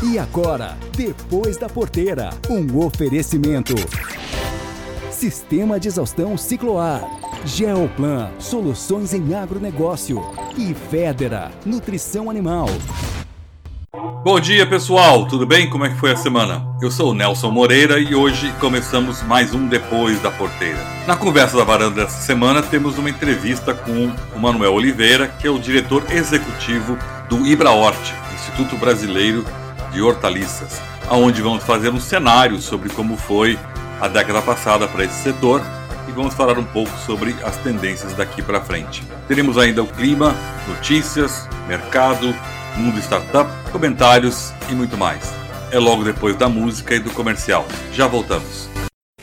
E agora, depois da porteira, um oferecimento. Sistema de exaustão Cicloar. Geoplan, soluções em agronegócio. E Federa, nutrição animal. Bom dia, pessoal. Tudo bem? Como é que foi a semana? Eu sou o Nelson Moreira e hoje começamos mais um Depois da Porteira. Na conversa da varanda dessa semana temos uma entrevista com o Manuel Oliveira, que é o diretor executivo do IBRAHORT, Instituto Brasileiro de Hortaliças, aonde vamos fazer um cenário sobre como foi a década passada para esse setor e vamos falar um pouco sobre as tendências daqui para frente. Teremos ainda o clima, notícias, mercado, mundo startup, comentários e muito mais. É logo depois da música e do comercial. Já voltamos.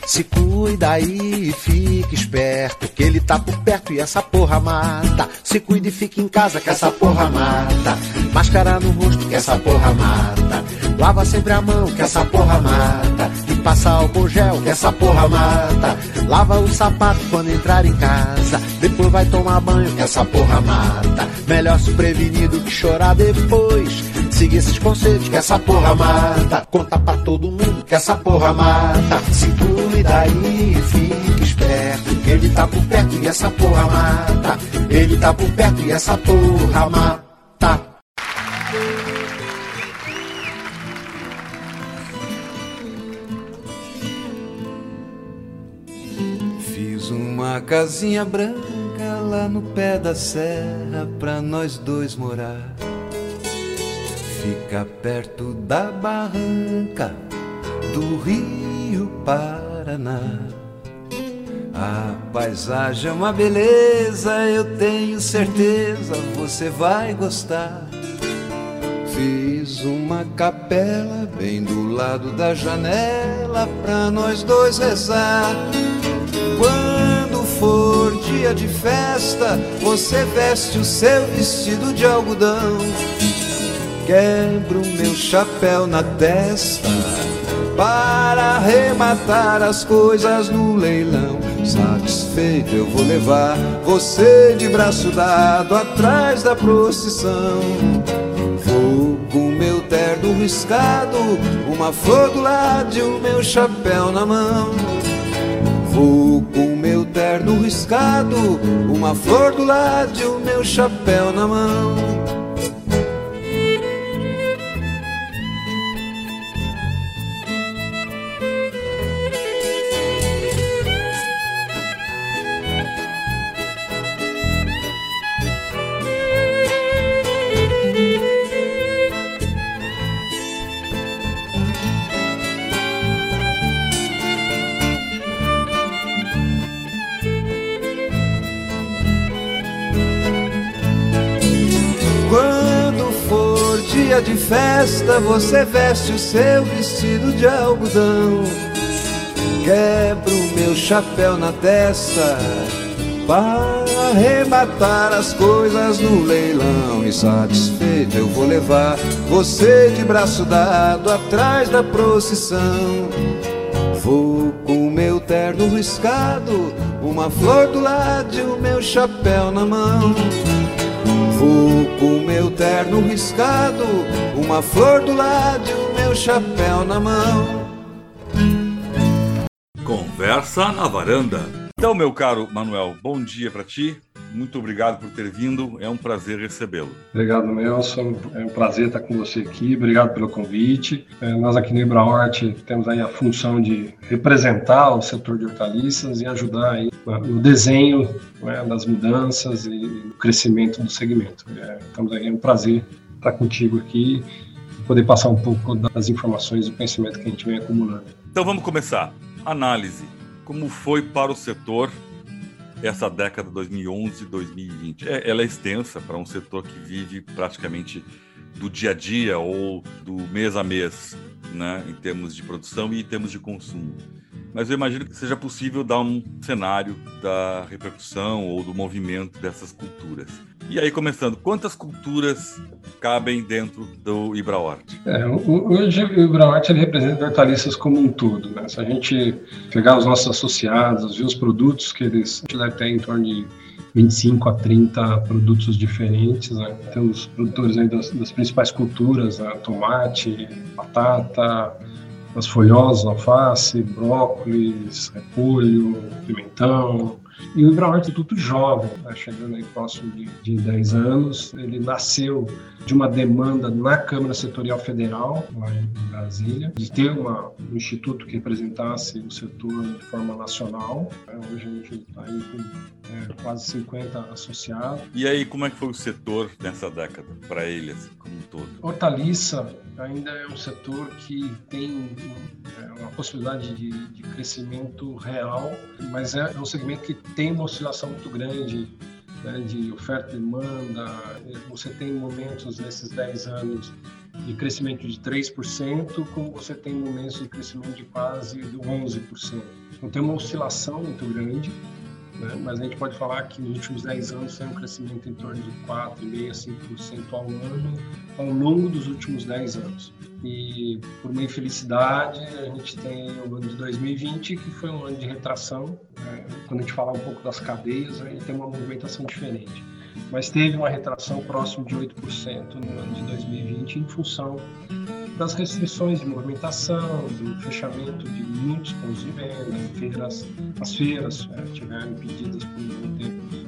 Se cuida aí e fique esperto, que ele tá por perto e essa porra mata. Se cuida e fique em casa, que essa porra mata. Máscara no rosto, que essa porra mata. Lava sempre a mão, que essa porra mata. E passa álcool gel, que essa porra mata. Lava o sapato quando entrar em casa. Depois vai tomar banho, que essa porra mata. Melhor se prevenir do que chorar depois. Siga esses conselhos que essa porra mata. Conta pra todo mundo que essa porra mata. Se cuida aí, fique esperto. Ele tá por perto e essa porra mata. Ele tá por perto e essa porra mata. Fiz uma casinha branca lá no pé da serra pra nós dois morar fica perto da barranca do Rio Paraná. A paisagem é uma beleza, eu tenho certeza você vai gostar. Fiz uma capela bem do lado da janela pra nós dois rezar. Quando for dia de festa, você veste o seu vestido de algodão Quebro meu chapéu na testa para arrematar as coisas no leilão. Satisfeito eu vou levar você de braço dado atrás da procissão. Vou com meu terno riscado, uma flor do lado e o meu chapéu na mão. Vou com meu terno riscado, uma flor do lado e o meu chapéu na mão. Você veste o seu vestido de algodão. Quebro meu chapéu na testa para arrematar as coisas no leilão. E satisfeito eu vou levar você de braço dado atrás da procissão. Vou com meu terno riscado, uma flor do lado e o meu chapéu na mão. Vou com meu terno riscado, uma flor do lado e o meu chapéu na mão. Conversa na varanda. Então, meu caro Manuel, bom dia para ti. Muito obrigado por ter vindo, é um prazer recebê-lo. Obrigado, Nelson. É um prazer estar com você aqui. Obrigado pelo convite. É, nós aqui no Ibrahort temos aí a função de representar o setor de hortaliças e ajudar aí no desenho né, das mudanças e no crescimento do segmento. É, estamos aí, é um prazer estar contigo aqui e poder passar um pouco das informações e do conhecimento que a gente vem acumulando. Então vamos começar. Análise. Como foi para o setor essa década 2011-2020. É, ela é extensa para um setor que vive praticamente do dia a dia ou do mês a mês, né, em termos de produção e em termos de consumo mas eu imagino que seja possível dar um cenário da repercussão ou do movimento dessas culturas. E aí, começando, quantas culturas cabem dentro do Ibrahort? É, hoje o Ibrahort representa hortaliças como um todo. Né? Se a gente pegar os nossos associados, ver os produtos que eles, ter em torno de 25 a 30 produtos diferentes. Né? Temos produtores aí das, das principais culturas, né? tomate, batata, as folhosas, alface, brócolis, repolho, pimentão, e o Ibrahim é um instituto jovem, tá chegando aí próximo de, de 10 anos. Ele nasceu de uma demanda na Câmara Setorial Federal, lá em Brasília, de ter uma, um instituto que representasse o setor de forma nacional. É, hoje a gente está aí com é, quase 50 associados. E aí, como é que foi o setor nessa década, para ele, assim, como um todo? Hortaliça ainda é um setor que tem é, uma possibilidade de, de crescimento real, mas é um segmento que tem uma oscilação muito grande né, de oferta e demanda. Você tem momentos nesses 10 anos de crescimento de 3%, como você tem momentos de crescimento de quase de 11%. Então tem uma oscilação muito grande, né, mas a gente pode falar que nos últimos 10 anos tem um crescimento em torno de 4,5%, 5% ao ano ao longo dos últimos 10 anos. E por uma infelicidade, a gente tem o ano de 2020, que foi um ano de retração. Né? Quando a gente falar um pouco das cadeias, a gente tem uma movimentação diferente. Mas teve uma retração próximo de 8% no ano de 2020, em função das restrições de movimentação, do fechamento de muitos pontos de venda, feiras, as feiras é, tiveram impedidas por um tempo de,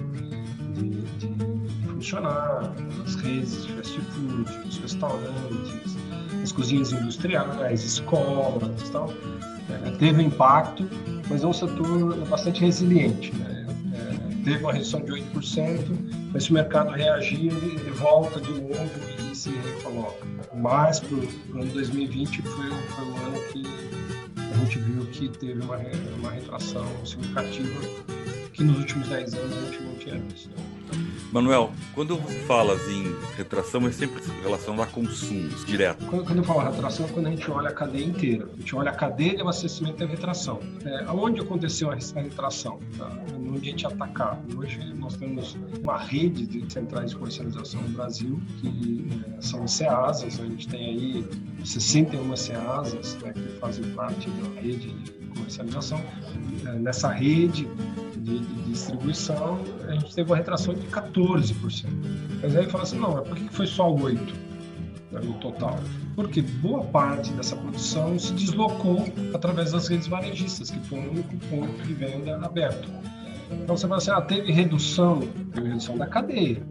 de, de funcionar, as redes de fast food, os restaurantes, as cozinhas industriais, escolas, tal. É, teve impacto, mas é um setor bastante resiliente. Né? É, teve uma redução de 8%, mas se o mercado reagir, ele, ele volta de novo e se recoloca. Mas para o ano 2020 foi, foi um ano que a gente viu que teve uma, uma retração significativa que nos últimos 10 anos a gente não tinha visto. Manuel, quando falas em retração, é sempre relação a consumos, direto. Quando, quando eu falo retração, é quando a gente olha a cadeia inteira. A gente olha a cadeia de abastecimento e retração. É, aonde aconteceu a retração? Tá? No ambiente atacado. Hoje nós temos uma rede de centrais de comercialização no Brasil, que é, são CEASAS. A gente tem aí 61 CEASAS né, que fazem parte da rede de comercialização. É, nessa rede, de, de, distribuição, a gente teve uma retração de 14%. Mas aí fala assim, não, mas por que foi só 8% né, no total? Porque boa parte dessa produção se deslocou através das redes varejistas, que foi o único ponto de venda aberto. Então você fala assim, ah, teve redução, teve redução da cadeia.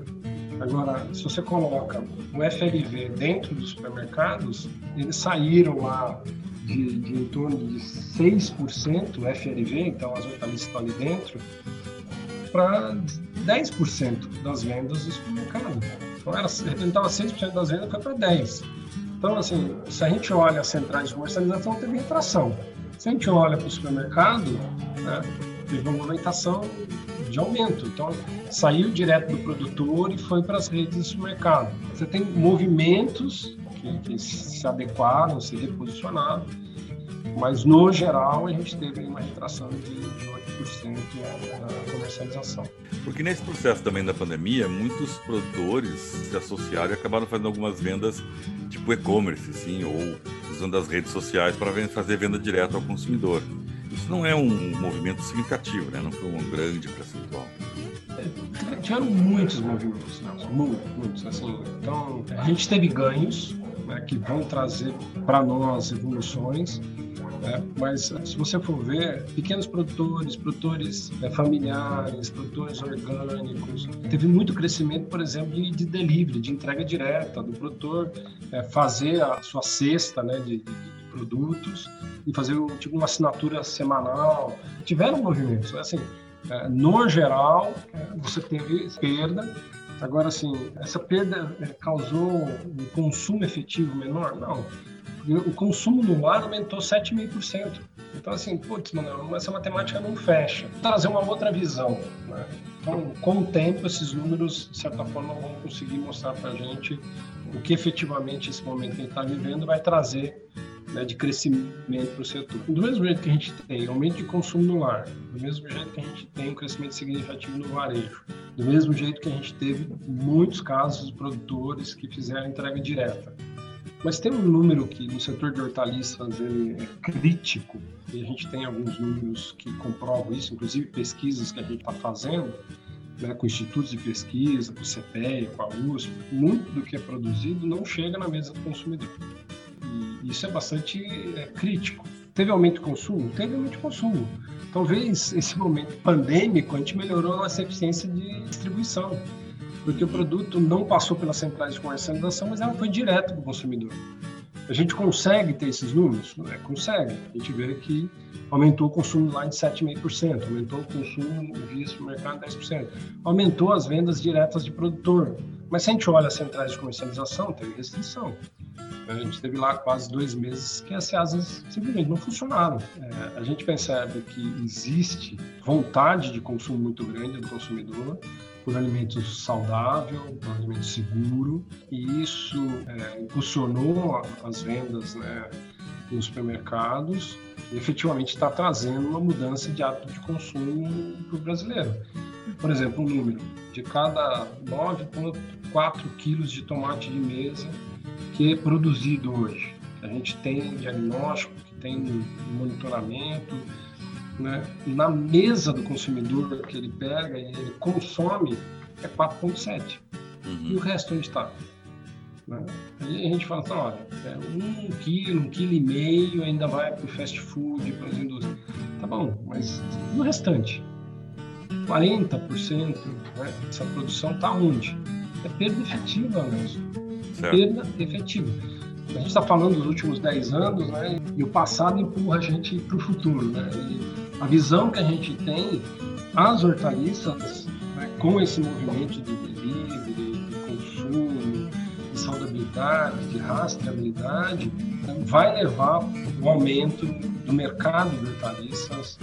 Agora, se você coloca o FLV dentro dos supermercados, eles saíram lá de, de em torno de 6% FLV, então as hortaliças estão ali dentro, para 10% das vendas do supermercado. Então, era, representava 6% das vendas, foi para 10%. Então, assim, se a gente olha as centrais de comercialização, teve retração. Se a gente olha para o supermercado, né, teve uma movimentação de aumento. Então, saiu direto do produtor e foi para as redes de supermercado. Você tem movimentos que, que se adequaram, se reposicionaram, mas no geral a gente teve uma retração de, de 8% na comercialização. Porque nesse processo também da pandemia, muitos produtores se associaram e acabaram fazendo algumas vendas tipo e-commerce, sim, ou usando as redes sociais para fazer venda direto ao consumidor. Isso não é um movimento significativo, né? não foi um grande percentual tiveram muitos movimentos, né? muitos, muitos. Assim. Então, a gente teve ganhos né, que vão trazer para nós evoluções, né? mas se você for ver, pequenos produtores, produtores né, familiares, produtores orgânicos, teve muito crescimento, por exemplo, de, de delivery, de entrega direta, do produtor é, fazer a sua cesta né, de, de produtos e fazer tipo, uma assinatura semanal. Tiveram movimentos, assim, é, no geral, é, você teve perda. Agora, assim, essa perda causou um consumo efetivo menor? Não. O consumo no lar aumentou 7,5%. Então, assim, putz, mano, essa matemática não fecha. Vou trazer uma outra visão. Né? Então, com o tempo, esses números, de certa forma, vão conseguir mostrar para a gente o que efetivamente esse momento que a gente está vivendo vai trazer né, de crescimento para o setor. Do mesmo jeito que a gente tem aumento de consumo no lar, do mesmo jeito que a gente tem um crescimento significativo no varejo, do mesmo jeito que a gente teve muitos casos de produtores que fizeram entrega direta. Mas tem um número que no setor de hortaliças ele é crítico, e a gente tem alguns números que comprovam isso, inclusive pesquisas que a gente está fazendo, né, com institutos de pesquisa, com o CPEA, com a USP, muito do que é produzido não chega na mesa do consumidor. E isso é bastante é, crítico. Teve aumento de consumo? Teve aumento de consumo. Talvez esse momento pandêmico a gente melhorou a nossa eficiência de distribuição, porque o produto não passou pelas centrais de comercialização, mas ela foi direto para o consumidor. A gente consegue ter esses números? É, consegue. A gente vê que aumentou o consumo lá de 7,5%, aumentou o consumo via supermercado 10%, aumentou as vendas diretas de produtor. Mas se a gente olha as centrais de comercialização, teve restrição. A gente teve lá quase dois meses que as casas simplesmente não funcionaram. É, a gente percebe que existe vontade de consumo muito grande do consumidor, por alimentos saudável, por alimento seguro, e isso é, impulsionou as vendas né, nos supermercados efetivamente está trazendo uma mudança de hábito de consumo para o brasileiro. Por exemplo, um número, de cada 9,4 quilos de tomate de mesa que é produzido hoje, a gente tem diagnóstico, que tem monitoramento, né, na mesa do consumidor que ele pega e ele consome é 4,7. Uhum. E o resto onde está? Né? Aí a gente fala assim, olha, é um quilo, um quilo e meio ainda vai para o fast food, para as indústrias. Tá bom, mas e o restante? 40% né, dessa produção está onde? É perda efetiva mesmo. Perda efetiva. A gente está falando dos últimos 10 anos, né? E o passado empurra a gente para o futuro, né? E a visão que a gente tem, as hortaliças, né, com esse movimento de delivery, de saudabilidade, de rastreabilidade, vai levar o aumento do mercado de hortaliças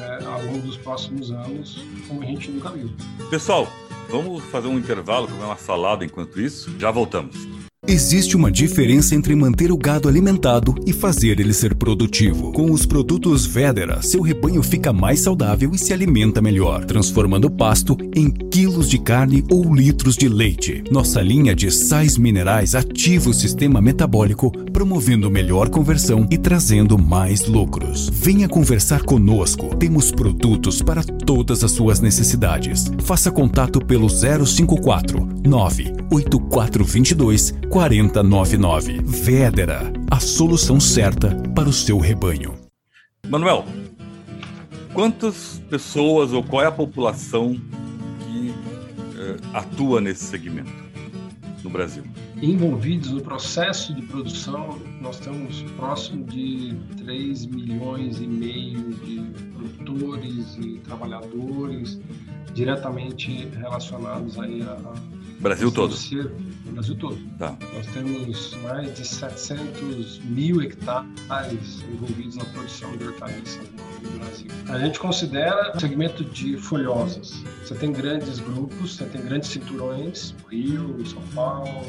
é, ao longo dos próximos anos, como a gente nunca viu. Pessoal, vamos fazer um intervalo, comer uma salada enquanto isso. Já voltamos. Existe uma diferença entre manter o gado alimentado e fazer ele ser produtivo. Com os produtos Vedera, seu rebanho fica mais saudável e se alimenta melhor, transformando o pasto em quilos de carne ou litros de leite. Nossa linha de sais minerais ativa o sistema metabólico, promovendo melhor conversão e trazendo mais lucros. Venha conversar conosco. Temos produtos para todas as suas necessidades. Faça contato pelo 054 98422 4099. Vedera, a solução certa para o seu rebanho. Manuel, quantas pessoas ou qual é a população que eh, atua nesse segmento no Brasil? Envolvidos no processo de produção, nós temos próximo de 3 milhões e meio de produtores e trabalhadores diretamente relacionados aí a, Brasil todo. Brasil todo. Tá. Nós temos mais de 700 mil hectares envolvidos na produção de hortaliças no Brasil. A gente considera o segmento de folhosas. Você tem grandes grupos, você tem grandes cinturões, Rio, São Paulo.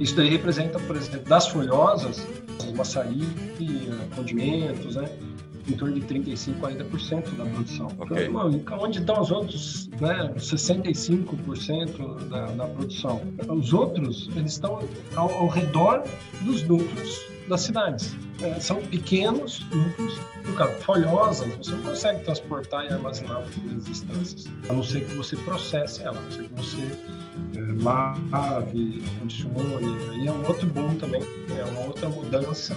Isso daí representa, por exemplo, das folhosas, maçaria, condimentos, né? Em torno de 35%, 40% da produção. Okay. Então, onde estão os outros né, 65% da, da produção? Os outros, eles estão ao, ao redor dos núcleos das cidades. É, são pequenos núcleos, no caso, folhosas, você não consegue transportar e armazenar por grandes distâncias, a não ser que você processe ela, a não ser que você é, lave, condicione, aí é um outro boom também, é uma outra mudança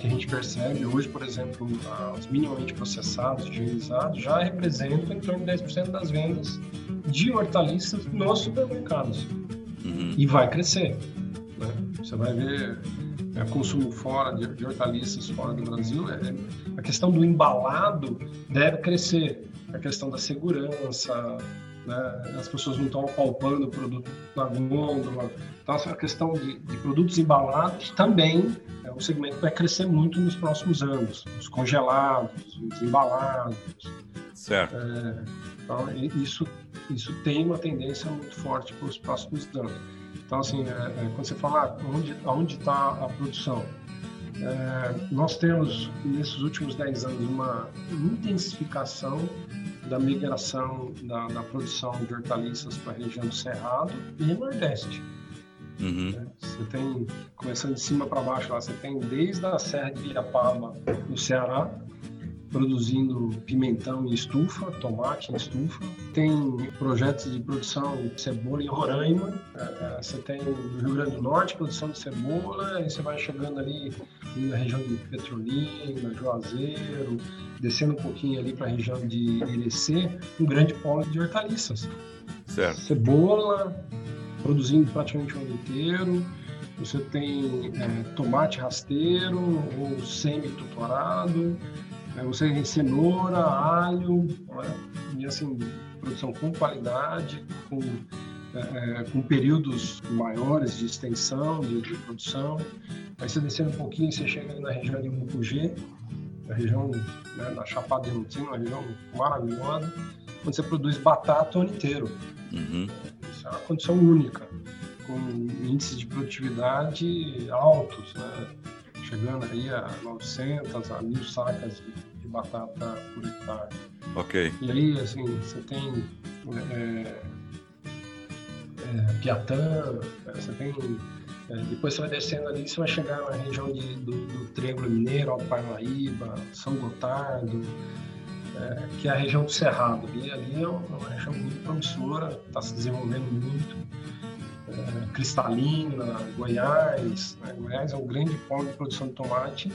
que a gente percebe hoje, por exemplo, os minimamente processados, higienizados, já representam em torno de 10% das vendas de hortaliças nos supermercados. Uhum. E vai crescer. Né? Você vai ver é, consumo fora de, de, hortaliças fora do Brasil, é, a questão do embalado deve crescer. A questão da segurança, né? as pessoas não estão palpando o produto na gôndola. Então, a questão de, de produtos embalados também é um segmento que vai crescer muito nos próximos anos. Os congelados, os embalados. Certo. É, então, isso, isso tem uma tendência muito forte para os próximos anos. Então, assim, é, é, quando você fala ah, onde está a produção, é, nós temos, nesses últimos 10 anos, uma intensificação da migração da, da produção de hortaliças para a região do Cerrado e Nordeste. Uhum. É, você tem, começando de cima para baixo lá, você tem desde a Serra de Iapaba, no Ceará, produzindo pimentão em estufa, tomate em estufa. Tem projetos de produção de cebola em Roraima. É, é, você tem no Rio Grande do Norte produção de cebola, aí você vai chegando ali na região de Petrolina, Juazeiro, descendo um pouquinho ali para a região de Irecê, um grande polo de hortaliças. Certo. Cebola, produzindo praticamente o ano inteiro. Você tem é, tomate rasteiro ou semi-tutorado. Você tem cenoura, alho, e assim, produção com qualidade, com, é, é, com períodos maiores de extensão de, de, produção. Aí você descendo um pouquinho, você chega na região de Mucugê, na região né, da Chapada Diamantina, uma região maravilhosa, onde você produz batata o ano inteiro. Uhum. Isso é uma condição única, com índices de produtividade altos, né? Chegando aí a 900 a 1000 sacas de, de batata por hectare. Ok. E aí, assim, você tem é, é, Piatã, você tem. É, depois você vai descendo ali, você vai chegar na região de, do, do Triângulo Mineiro, Alto Parnaíba, São Gotardo, é, que é a região do Cerrado. Ali, ali é uma região muito promissora, está se desenvolvendo muito. É, Cristalina, Goiás. Né? Goiás é um grande polo de produção de tomate,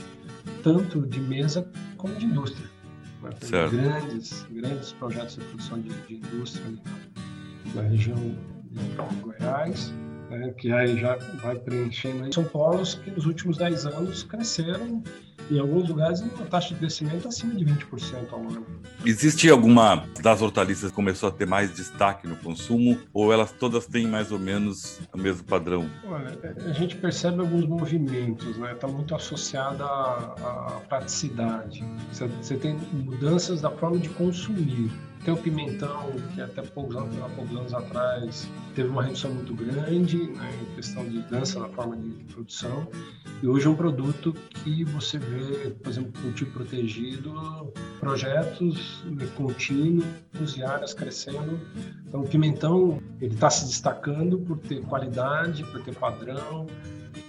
tanto de mesa como de indústria. Né? Tem grandes, grandes projetos de produção de, de indústria na, na região de Goiás. né, que aí já vai preenchendo. São polos que nos últimos 10 anos cresceram, em alguns lugares, uma taxa de crescimento acima de 20% ao ano. Existe alguma das hortaliças que começou a ter mais destaque no consumo ou elas todas têm mais ou menos o mesmo padrão? Olha, a gente percebe alguns movimentos, né? Está muito associada à, praticidade. Você, você tem mudanças da forma de consumir. Tem o pimentão, que até poucos anos, há poucos anos atrás teve uma redução muito grande né, em questão de mudança na forma de produção. E hoje é um produto que você vê, por exemplo, cultivo protegido, projetos né, contínuos e áreas crescendo. Então, o pimentão ele está se destacando por ter qualidade, por ter padrão,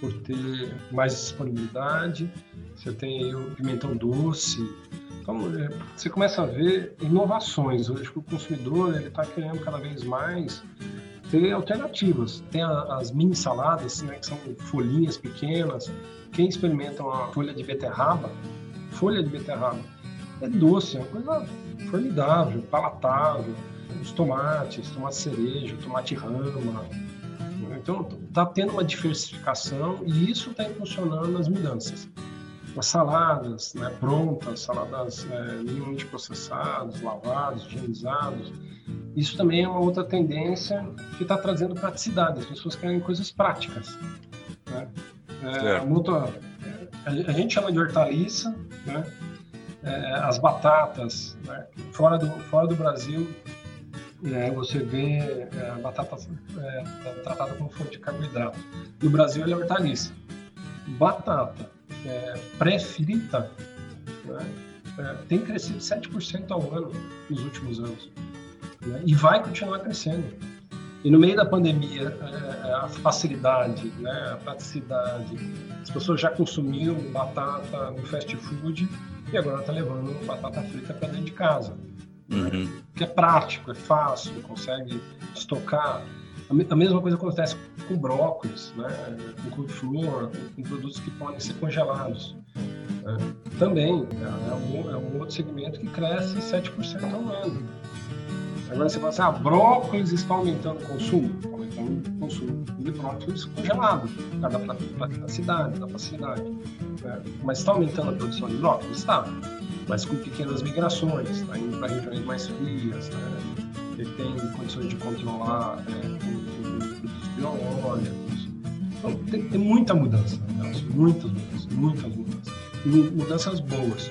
por ter mais disponibilidade. Você tem aí o pimentão doce. Então, é, você começa a ver inovações. Hoje o consumidor ele está querendo cada vez mais ter alternativas. Tem a, as mini saladas, né, que são folhinhas pequenas. Quem experimenta uma folha de beterraba, folha de beterraba, é doce, é uma coisa formidável, palatável. Os tomates, tomate cereja, tomate rama. né? Então, está tendo uma diversificação e isso está impulsionando as mudanças. As saladas né, prontas, saladas é, minimamente processadas, lavados, higienizados, isso também é uma outra tendência que está trazendo praticidade. As pessoas querem coisas práticas. Né? É, muito- a, a gente chama de hortaliça, né? É, as batatas, né? fora, do, fora do Brasil, é, você vê é, a batata é, tratada como fonte de carboidrato. No Brasil, ela é hortaliça. Batata é, pré-frita né? é, tem crescido 7% ao ano nos últimos anos né? e vai continuar crescendo. E no meio da pandemia, é, a facilidade, né, a praticidade, as pessoas já consumiam batata no fast food e agora está levando batata frita para dentro de casa. Uhum. Que é prático, é fácil, consegue estocar. A me- A mesma coisa acontece com brócolis, né, com couve-flor, com produtos que podem ser congelados. né. Também é um, é um outro segmento que cresce 7% ao ano. Agora você fala assim, ah, brócolis está aumentando o consumo? Está aumentando o consumo de brócolis congelado, causa da pra- praticidade, da facilidade. né? Mas está aumentando a produção de brócolis? Está. Mas com pequenas migrações, está indo para regiões mais frias, né? Ele tem condições de controlar é, produtos biológicos. Então, tem, tem muita mudança, Nelson, muitas mudanças, muitas mudanças. E mudanças boas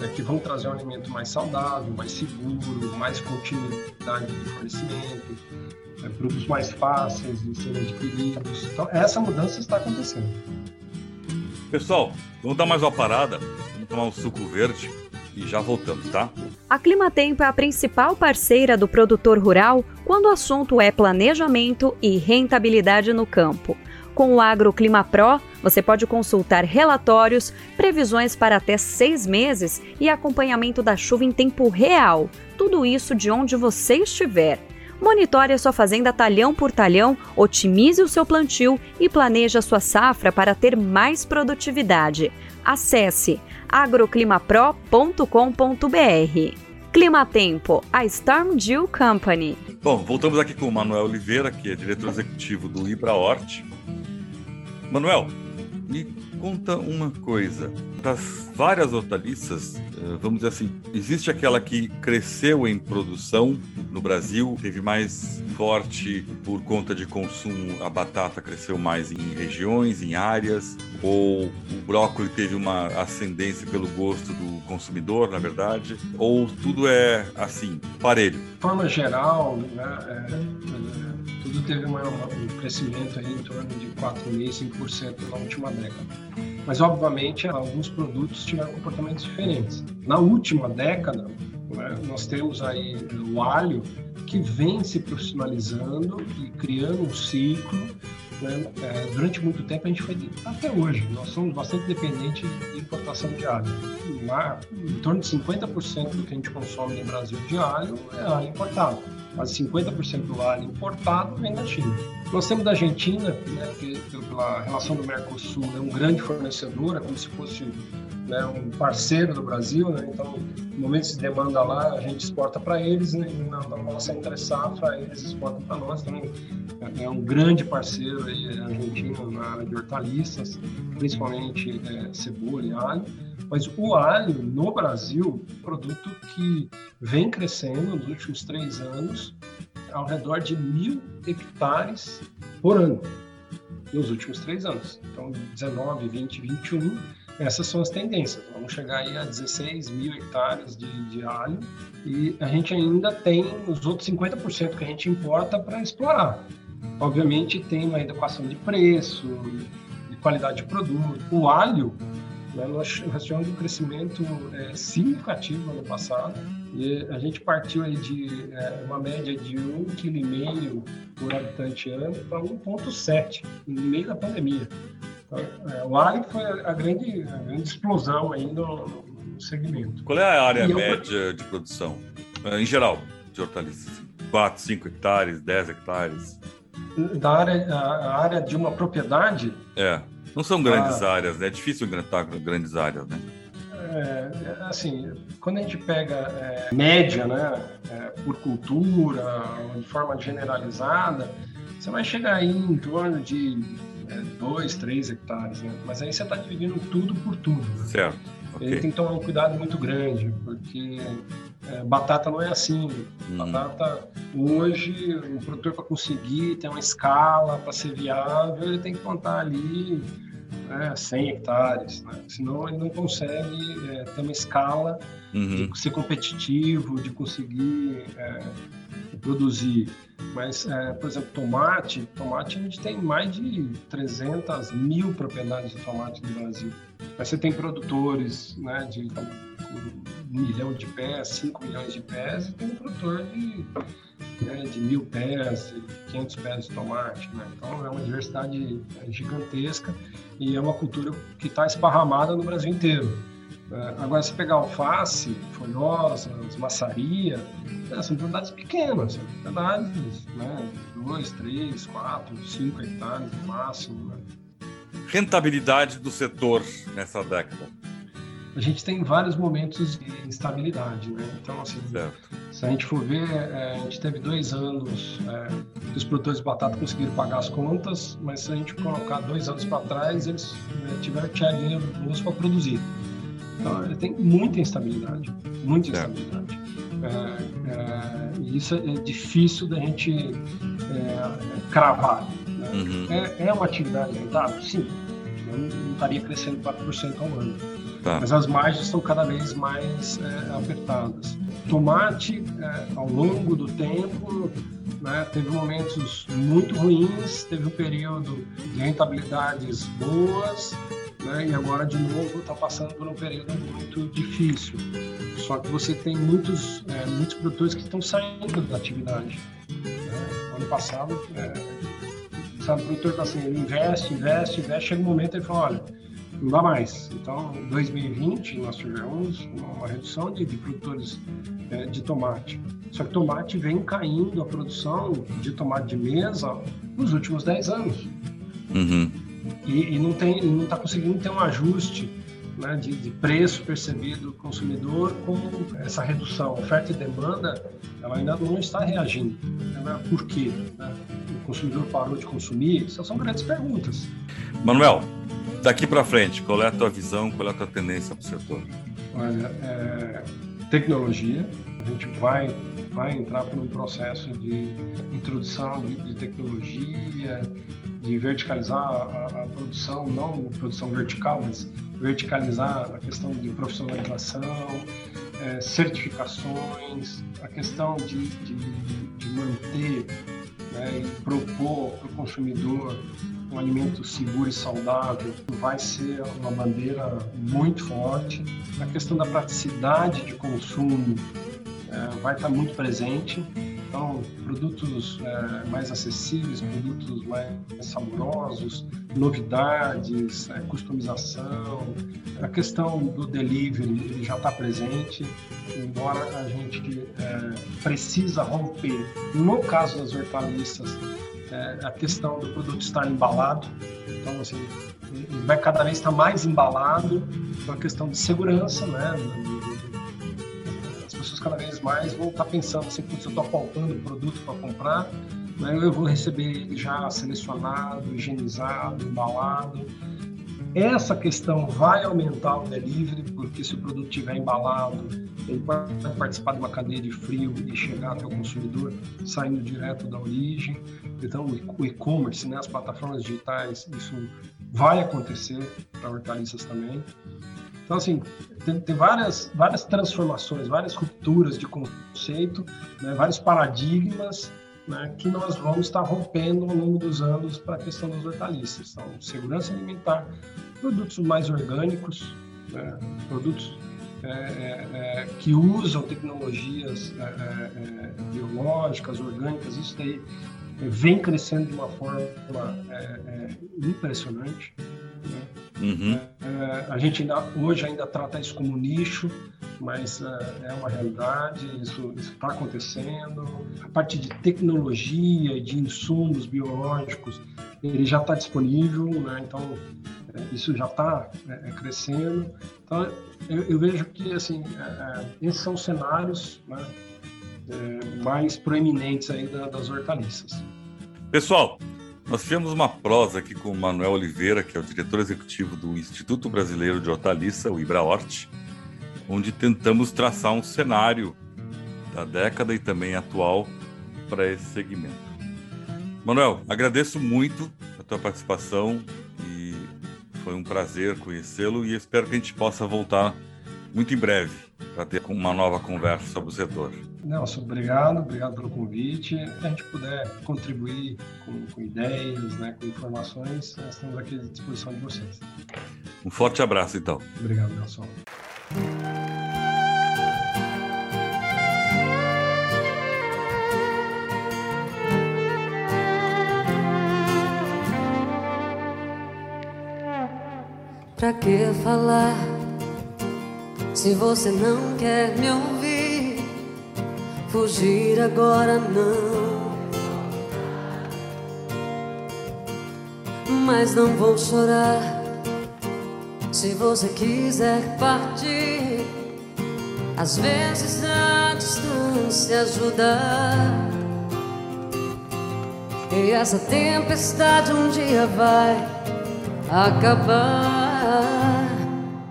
né, que vão trazer um alimento mais saudável, mais seguro, mais continuidade de fornecimento, né, produtos mais fáceis de serem adquiridos. Então, essa mudança está acontecendo. Pessoal, vamos dar mais uma parada, vamos tomar um suco verde e já voltamos, tá? A Climatempo é a principal parceira do produtor rural quando o assunto é planejamento e rentabilidade no campo. Com o AgroClima Pro, você pode consultar relatórios, previsões para até seis meses e acompanhamento da chuva em tempo real. Tudo isso de onde você estiver. Monitore a sua fazenda talhão por talhão, otimize o seu plantio e planeje a sua safra para ter mais produtividade. Acesse agroclimapro.com.br. Clima Tempo, a Storm Dew Company. Bom, voltamos aqui com o Manuel Oliveira, que é diretor executivo do Ibrahort. Manuel, me conta uma coisa. Das várias hortaliças, vamos dizer assim, existe aquela que cresceu em produção no Brasil, teve mais forte por conta de consumo, a batata cresceu mais em regiões, em áreas, ou o brócolis teve uma ascendência pelo gosto do consumidor, na verdade, ou tudo é assim, parelho? De forma geral, né, é, é, tudo teve uma, um crescimento aí em torno de 4,5%, 5% na última década. Mas, obviamente, alguns produtos tiveram comportamentos diferentes. Na última década, né, nós temos aí o alho, que vem se profissionalizando e criando um ciclo. Né? É, durante muito tempo a gente foi até hoje nós somos bastante dependentes de importação de alho. Lá, em torno de 50% do que a gente consome no Brasil de alho é alho importado. Quase 50% do alho importado vem da China. Nós temos da Argentina, né, que pela relação do Mercosul é um grande fornecedor, é como se fosse né, um parceiro do Brasil, né? então no momento de demanda lá a gente exporta para eles, né? na, nossa entre safra eles exportam para nós também. É, é um grande parceiro aí, argentino na área de hortaliças, principalmente é, cebola e alho. Mas o alho no Brasil, é um produto que vem crescendo nos últimos três anos, ao redor de mil hectares por ano nos últimos três anos. Então, 19, 20, 21 essas são as tendências. Vamos chegar aí a 16 mil hectares de, de alho e a gente ainda tem os outros 50% que a gente importa para explorar. Obviamente tem uma adequação de preço, de qualidade de produto. O alho, né, nós, nós tivemos um crescimento é, significativo no ano passado e a gente partiu aí de é, uma média de 1,5 kg por habitante ano para 1,7 no meio da pandemia. É, o alho foi a grande, a grande explosão aí no, no, segmento. Qual é a área e média eu... de produção, é, em geral, de hortaliças? 4, 5 hectares, 10 hectares? Da área, a área de uma propriedade? É, não são grandes ah. áreas, né? É difícil engratar grandes áreas, né? É, assim, quando a gente pega é, média, né, é, por cultura, de forma generalizada, você vai chegar aí em torno de é, dois, três hectares, né? Mas aí você está dividindo tudo por tudo. Né? Certo. Okay. Ele tem que tomar um cuidado muito grande, porque é, batata não é assim. Uhum. Batata, hoje, o produtor para conseguir ter uma escala, para ser viável, ele tem que plantar ali né, 100 hectares, né? senão ele não consegue é, ter uma escala uhum. de ser competitivo, de conseguir é, produzir. Mas, é, por exemplo, tomate, tomate a gente tem mais de 300 mil propriedades de tomate no Brasil. Mas você tem produtores né, de um milhão de pés, 5 milhões de pés, e tem um produtor de, né, de mil pés, de 500 pés de tomate. Né? Então é uma diversidade gigantesca e é uma cultura que está esparramada no Brasil inteiro. É, agora, se pegar alface, folhosas, maçaria, né, são propriedades pequenas, são propriedades, né, 2, 3, 4, 5 hectares no máximo. Né. Rentabilidade do setor nessa década? A gente tem vários momentos de instabilidade, né? Então, assim, certo. se a gente for ver, é, a gente teve dois anos é, que os produtores de batata conseguiram pagar as contas, mas se a gente colocar dois anos para trás, eles é, tiveram que tirar dinheiro do bolso para produzir. Então, ele tem muita instabilidade, muita instabilidade. É, é, e isso é difícil da gente é, cravar. Né? Uhum. É, é, uma atividade rentável? Sim. Eu não estaria crescendo 4% ao ano. Tá. Mas as margens estão cada vez mais é, apertadas. Tomate, é, ao longo do tempo, né, teve momentos muito ruins, teve um período de rentabilidades boas, né? e agora de novo está passando por um período muito difícil. Só que você tem muitos, é, muitos produtores que estão saindo da atividade. Né? Ano passado, é, sabe? O produtor está assim, ele investe, investe, investe, chega um momento ele fala, olha, não dá mais. Então, em 2020, nós tivemos uma redução de, de produtores é, de tomate. Só que tomate vem caindo a produção de tomate de mesa nos últimos 10 anos. Uhum. E, e, não tem, não está conseguindo ter um ajuste né, de, de, preço percebido do consumidor com essa redução. Oferta e demanda, ela ainda não está reagindo. Né? Por quê? Né? O consumidor parou de consumir? Essas são grandes perguntas. Manuel, daqui para frente, qual é a tua visão, qual é a tua tendência para o setor? Olha, é, tecnologia, a gente vai, vai entrar por um processo de introdução de, de tecnologia, de verticalizar a, a, produção, não produção vertical, mas verticalizar a questão de profissionalização, é, certificações, a questão de, de, de manter né, e propor para o consumidor um alimento seguro e saudável vai ser uma bandeira muito forte. A questão da praticidade de consumo é, vai estar muito presente. Então, produtos é, mais acessíveis, produtos mais saborosos, novidades, é, customização. A questão do delivery já está presente, embora a gente é, precisa romper. No caso das hortaliças, é, a questão do produto estar embalado. Então, assim, ele vai cada vez estar mais embalado, uma questão de segurança, né? As pessoas cada vez mais vão estar pensando assim, se eu estou faltando produto para comprar, né? eu vou receber ele já selecionado, higienizado, embalado. Essa questão vai aumentar o delivery, porque se o produto estiver embalado, ele pode participar de uma cadeia de frio e chegar até o consumidor saindo direto da origem. Então, o e-commerce, né, as plataformas digitais, isso vai acontecer para hortaliças também. Então, assim, tem, tem, várias, várias transformações, várias rupturas de conceito, né, vários paradigmas né, que nós vamos estar rompendo ao longo dos anos para a questão das hortaliças. Então, segurança alimentar, produtos mais orgânicos, né, produtos é, é, é, que usam tecnologias é, é, biológicas, orgânicas, isso daí vem crescendo de uma forma impressionante. Né? Uhum. a gente ainda, hoje ainda trata isso como nicho, mas é uma realidade, isso está acontecendo. A parte de tecnologia de insumos biológicos, ele já está disponível, né? então isso já está é, crescendo. Então, eu, eu, vejo que assim, é, esses são cenários né, é, mais proeminentes aí da, das hortaliças. Pessoal, nós tivemos uma prosa aqui com o Manuel Oliveira, que é o diretor executivo do Instituto Brasileiro de Hortaliça, o IBRAHORT, onde tentamos traçar um cenário da década e também atual para esse segmento. Manuel, agradeço muito a tua participação e foi um prazer conhecê-lo e espero que a gente possa voltar muito em breve para ter uma nova conversa sobre o setor. Nelson, obrigado, obrigado pelo convite. Se a gente puder contribuir com, com ideias, né, com informações, nós estamos aqui à disposição de vocês. Um forte abraço, então. Obrigado, Nelson. Pra que falar se você não quer me ouvir? Fugir agora não. Mas não vou chorar se você quiser partir. Às vezes a distância ajuda. E essa tempestade um dia vai acabar.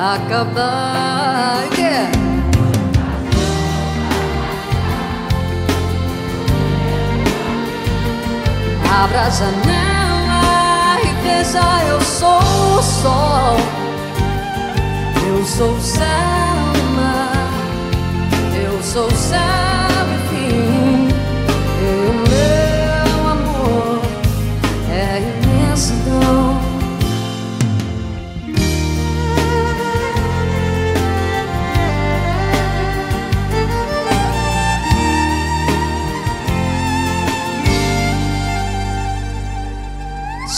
acabar. Yeah. Abra a janela e veja, eu sou o sol, eu sou o céu, eu sou o céu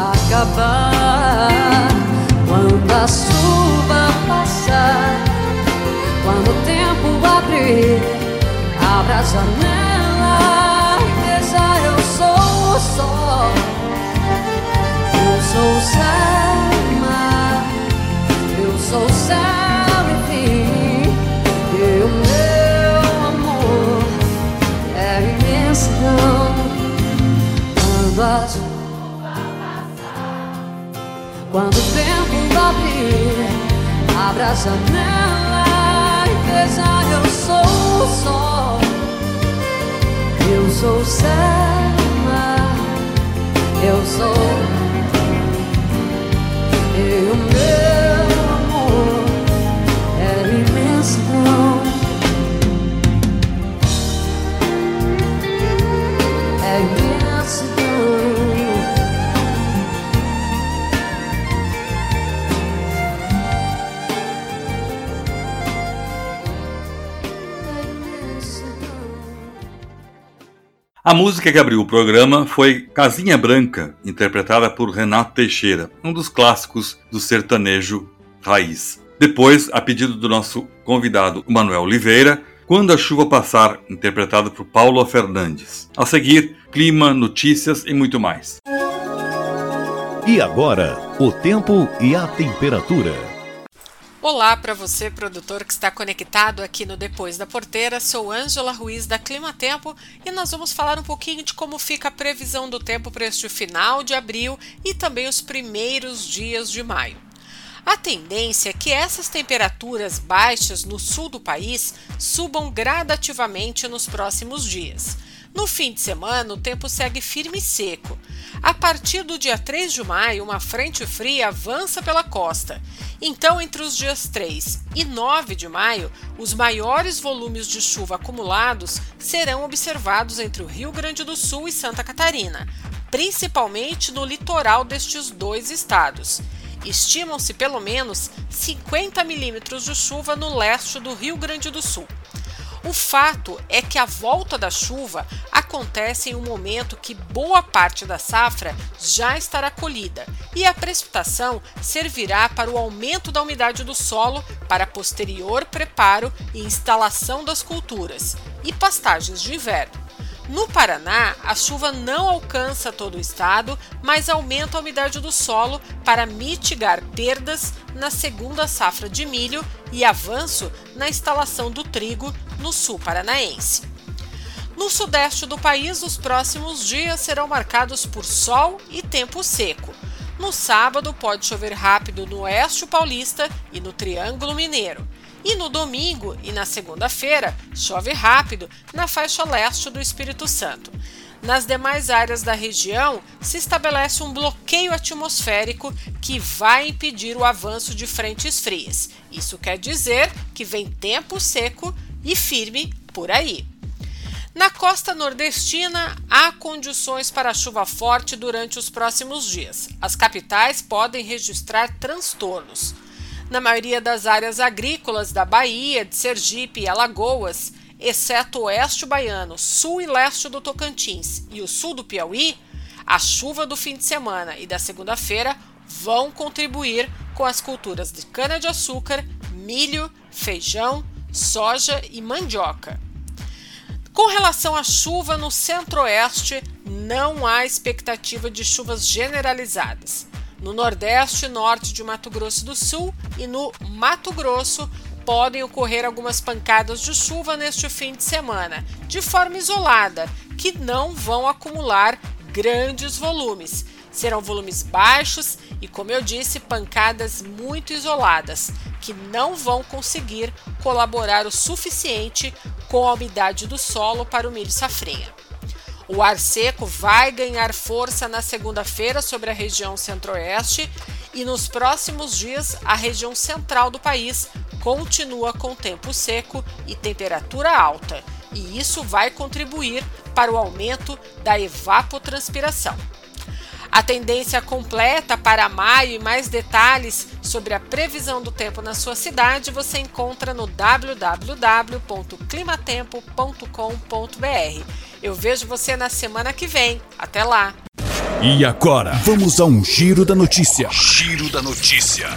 acabar. Quando a chuva passar, quando o tempo abrir, abra a janela e veja eu sou o sol, eu sou o céu e mar, eu sou o céu e fim, e o meu amor é imensidão quando a quando o tempo abrir, abra a janela e veja: eu sou o sol, eu sou o céu, eu sou. E o A música que abriu o programa foi Casinha Branca, interpretada por Renato Teixeira, um dos clássicos do sertanejo raiz. Depois, a pedido do nosso convidado Manuel Oliveira, Quando a Chuva Passar, interpretado por Paulo Fernandes. A seguir, clima, notícias e muito mais. E agora, o tempo e a temperatura. Olá para você, produtor que está conectado aqui no Depois da Porteira. Sou Ângela Ruiz da Clima Tempo e nós vamos falar um pouquinho de como fica a previsão do tempo para este final de abril e também os primeiros dias de maio. A tendência é que essas temperaturas baixas no sul do país subam gradativamente nos próximos dias. No fim de semana, o tempo segue firme e seco. A partir do dia 3 de maio, uma frente fria avança pela costa. Então, entre os dias 3 e 9 de maio, os maiores volumes de chuva acumulados serão observados entre o Rio Grande do Sul e Santa Catarina, principalmente no litoral destes dois estados. Estimam-se pelo menos 50 milímetros de chuva no leste do Rio Grande do Sul. O fato é que a volta da chuva acontece em um momento que boa parte da safra já estará colhida e a precipitação servirá para o aumento da umidade do solo para posterior preparo e instalação das culturas e pastagens de inverno. No Paraná, a chuva não alcança todo o estado, mas aumenta a umidade do solo para mitigar perdas na segunda safra de milho e avanço na instalação do trigo no sul paranaense. No sudeste do país, os próximos dias serão marcados por sol e tempo seco. No sábado, pode chover rápido no oeste paulista e no Triângulo Mineiro. E no domingo e na segunda-feira, chove rápido na faixa leste do Espírito Santo. Nas demais áreas da região, se estabelece um bloqueio atmosférico que vai impedir o avanço de frentes frias. Isso quer dizer que vem tempo seco e firme por aí. Na costa nordestina, há condições para chuva forte durante os próximos dias. As capitais podem registrar transtornos. Na maioria das áreas agrícolas da Bahia, de Sergipe e Alagoas, exceto oeste baiano, sul e leste do Tocantins e o sul do Piauí, a chuva do fim de semana e da segunda-feira vão contribuir com as culturas de cana-de-açúcar, milho, feijão, soja e mandioca. Com relação à chuva no centro-oeste, não há expectativa de chuvas generalizadas. No Nordeste e Norte de Mato Grosso do Sul e no Mato Grosso podem ocorrer algumas pancadas de chuva neste fim de semana, de forma isolada, que não vão acumular grandes volumes. Serão volumes baixos e, como eu disse, pancadas muito isoladas, que não vão conseguir colaborar o suficiente com a umidade do solo para o milho safrinha. O ar seco vai ganhar força na segunda-feira sobre a região centro-oeste e nos próximos dias a região central do país continua com tempo seco e temperatura alta, e isso vai contribuir para o aumento da evapotranspiração. A tendência completa para maio e mais detalhes sobre a previsão do tempo na sua cidade você encontra no www.climatempo.com.br. Eu vejo você na semana que vem. Até lá! E agora, vamos a um giro da notícia. Giro da notícia.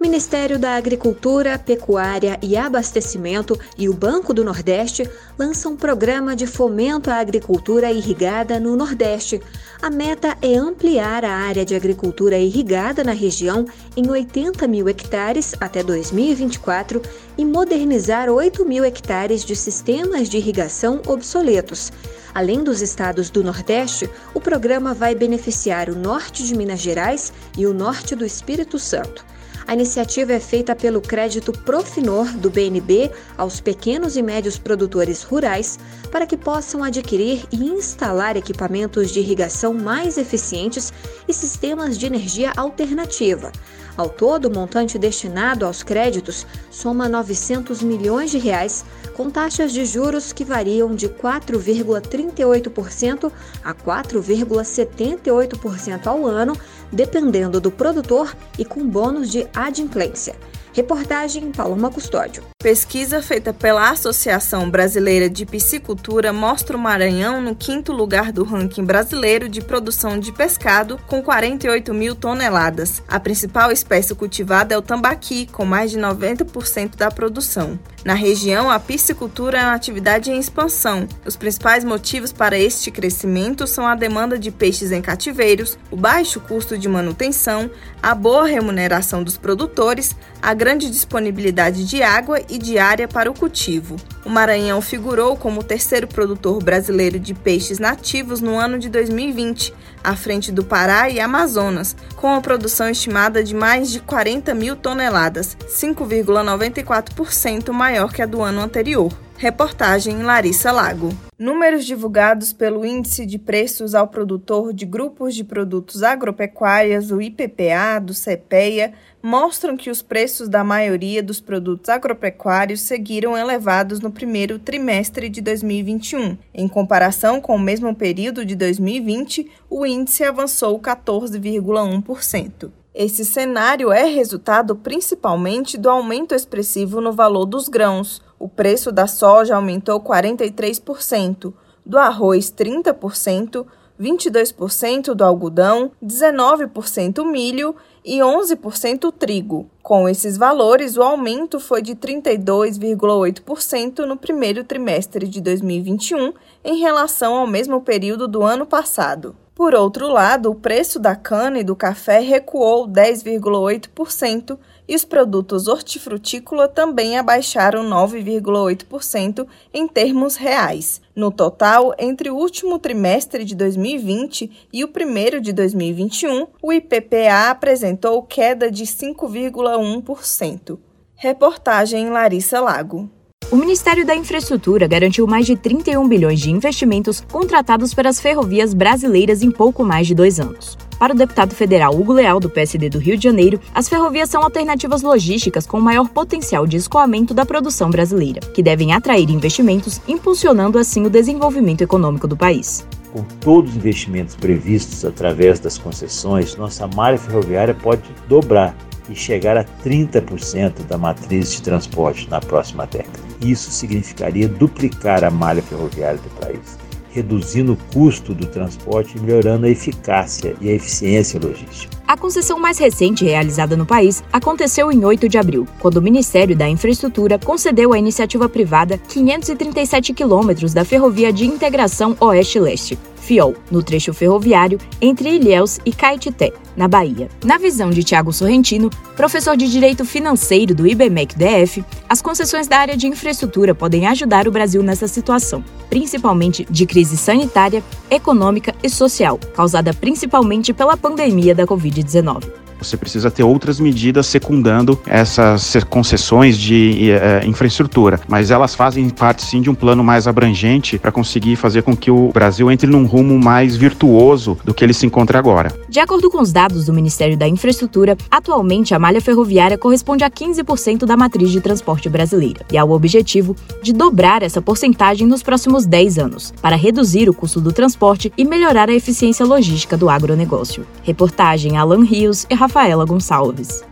Ministério da Agricultura, Pecuária e Abastecimento e o Banco do Nordeste lançam um programa de fomento à agricultura irrigada no Nordeste. A meta é ampliar a área de agricultura irrigada na região em 80 mil hectares até 2024 e modernizar 8 mil hectares de sistemas de irrigação obsoletos. Além dos estados do Nordeste, o programa vai beneficiar o norte de Minas Gerais e o norte do Espírito Santo. A iniciativa é feita pelo crédito Profinor do BNB aos pequenos e médios produtores rurais para que possam adquirir e instalar equipamentos de irrigação mais eficientes e sistemas de energia alternativa. Ao todo, o montante destinado aos créditos soma 900 milhões de reais, com taxas de juros que variam de 4,38% a 4,78% ao ano dependendo do produtor e com bônus de adimplência. Reportagem Paloma Custódio. Pesquisa feita pela Associação Brasileira de Piscicultura mostra o Maranhão no quinto lugar do ranking brasileiro de produção de pescado, com 48 mil toneladas. A principal espécie cultivada é o tambaqui, com mais de 90% da produção. Na região, a piscicultura é uma atividade em expansão. Os principais motivos para este crescimento são a demanda de peixes em cativeiros, o baixo custo de manutenção, a boa remuneração dos produtores, a grande disponibilidade de água e de área para o cultivo. O Maranhão figurou como o terceiro produtor brasileiro de peixes nativos no ano de 2020, à frente do Pará e Amazonas, com a produção estimada de mais de 40 mil toneladas, 5,94% maior que a do ano anterior. Reportagem Larissa Lago. Números divulgados pelo Índice de Preços ao Produtor de Grupos de Produtos Agropecuários, o IPPA, do CPEA, mostram que os preços da maioria dos produtos agropecuários seguiram elevados no primeiro trimestre de 2021. Em comparação com o mesmo período de 2020, o índice avançou 14,1%. Esse cenário é resultado principalmente do aumento expressivo no valor dos grãos. O preço da soja aumentou 43%, do arroz 30%, 22% do algodão, 19% milho e 11% trigo. Com esses valores, o aumento foi de 32,8% no primeiro trimestre de 2021 em relação ao mesmo período do ano passado. Por outro lado, o preço da cana e do café recuou 10,8% e os produtos hortifrutícola também abaixaram 9,8% em termos reais. No total, entre o último trimestre de 2020 e o primeiro de 2021, o IPPA apresentou queda de 5,1%. Reportagem Larissa Lago. O Ministério da Infraestrutura garantiu mais de 31 bilhões de investimentos contratados pelas ferrovias brasileiras em pouco mais de dois anos. Para o deputado federal Hugo Leal, do PSD do Rio de Janeiro, as ferrovias são alternativas logísticas com maior potencial de escoamento da produção brasileira, que devem atrair investimentos, impulsionando assim o desenvolvimento econômico do país. Com todos os investimentos previstos através das concessões, nossa malha ferroviária pode dobrar e chegar a 30% da matriz de transporte na próxima década. Isso significaria duplicar a malha ferroviária do país, reduzindo o custo do transporte e melhorando a eficácia e a eficiência logística. A concessão mais recente realizada no país aconteceu em 8 de abril, quando o Ministério da Infraestrutura concedeu à iniciativa privada 537 quilômetros da ferrovia de integração Oeste-Leste. FIOL, no trecho ferroviário entre Ilhéus e Caetité, na Bahia. Na visão de Tiago Sorrentino, professor de Direito Financeiro do IBMEC DF, as concessões da área de infraestrutura podem ajudar o Brasil nessa situação, principalmente de crise sanitária, econômica e social, causada principalmente pela pandemia da Covid-19. Você precisa ter outras medidas secundando essas concessões de uh, infraestrutura, mas elas fazem parte sim de um plano mais abrangente para conseguir fazer com que o Brasil entre num rumo mais virtuoso do que ele se encontra agora. De acordo com os dados do Ministério da Infraestrutura, atualmente a malha ferroviária corresponde a 15% da matriz de transporte brasileira e há o objetivo de dobrar essa porcentagem nos próximos 10 anos, para reduzir o custo do transporte e melhorar a eficiência logística do agronegócio. Reportagem Alan Rios e Rafaela Gonçalves.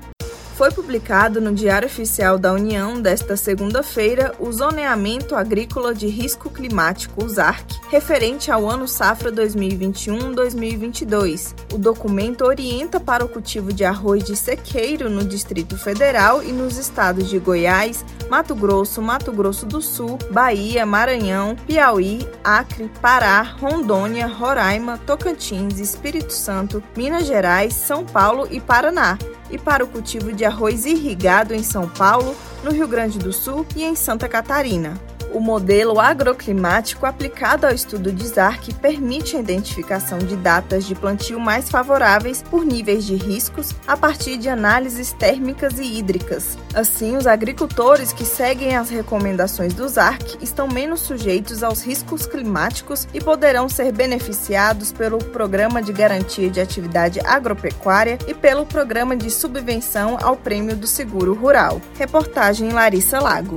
Foi publicado no Diário Oficial da União desta segunda-feira o Zoneamento Agrícola de Risco Climático, o ZARC, referente ao ano safra 2021-2022. O documento orienta para o cultivo de arroz de sequeiro no Distrito Federal e nos estados de Goiás, Mato Grosso, Mato Grosso do Sul, Bahia, Maranhão, Piauí, Acre, Pará, Rondônia, Roraima, Tocantins, Espírito Santo, Minas Gerais, São Paulo e Paraná e para o cultivo de arroz irrigado em São Paulo, no Rio Grande do Sul e em Santa Catarina. O modelo agroclimático aplicado ao estudo de ZARC permite a identificação de datas de plantio mais favoráveis por níveis de riscos a partir de análises térmicas e hídricas. Assim, os agricultores que seguem as recomendações do ZARC estão menos sujeitos aos riscos climáticos e poderão ser beneficiados pelo Programa de Garantia de Atividade Agropecuária e pelo Programa de Subvenção ao Prêmio do Seguro Rural. Reportagem Larissa Lago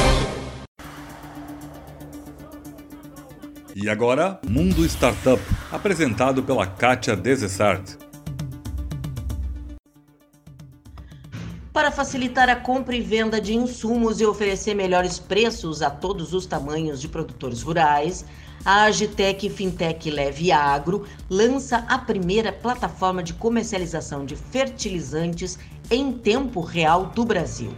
E agora, Mundo Startup, apresentado pela Kátia Desessart. Para facilitar a compra e venda de insumos e oferecer melhores preços a todos os tamanhos de produtores rurais, a Agitec Fintech Leve Agro lança a primeira plataforma de comercialização de fertilizantes em tempo real do Brasil.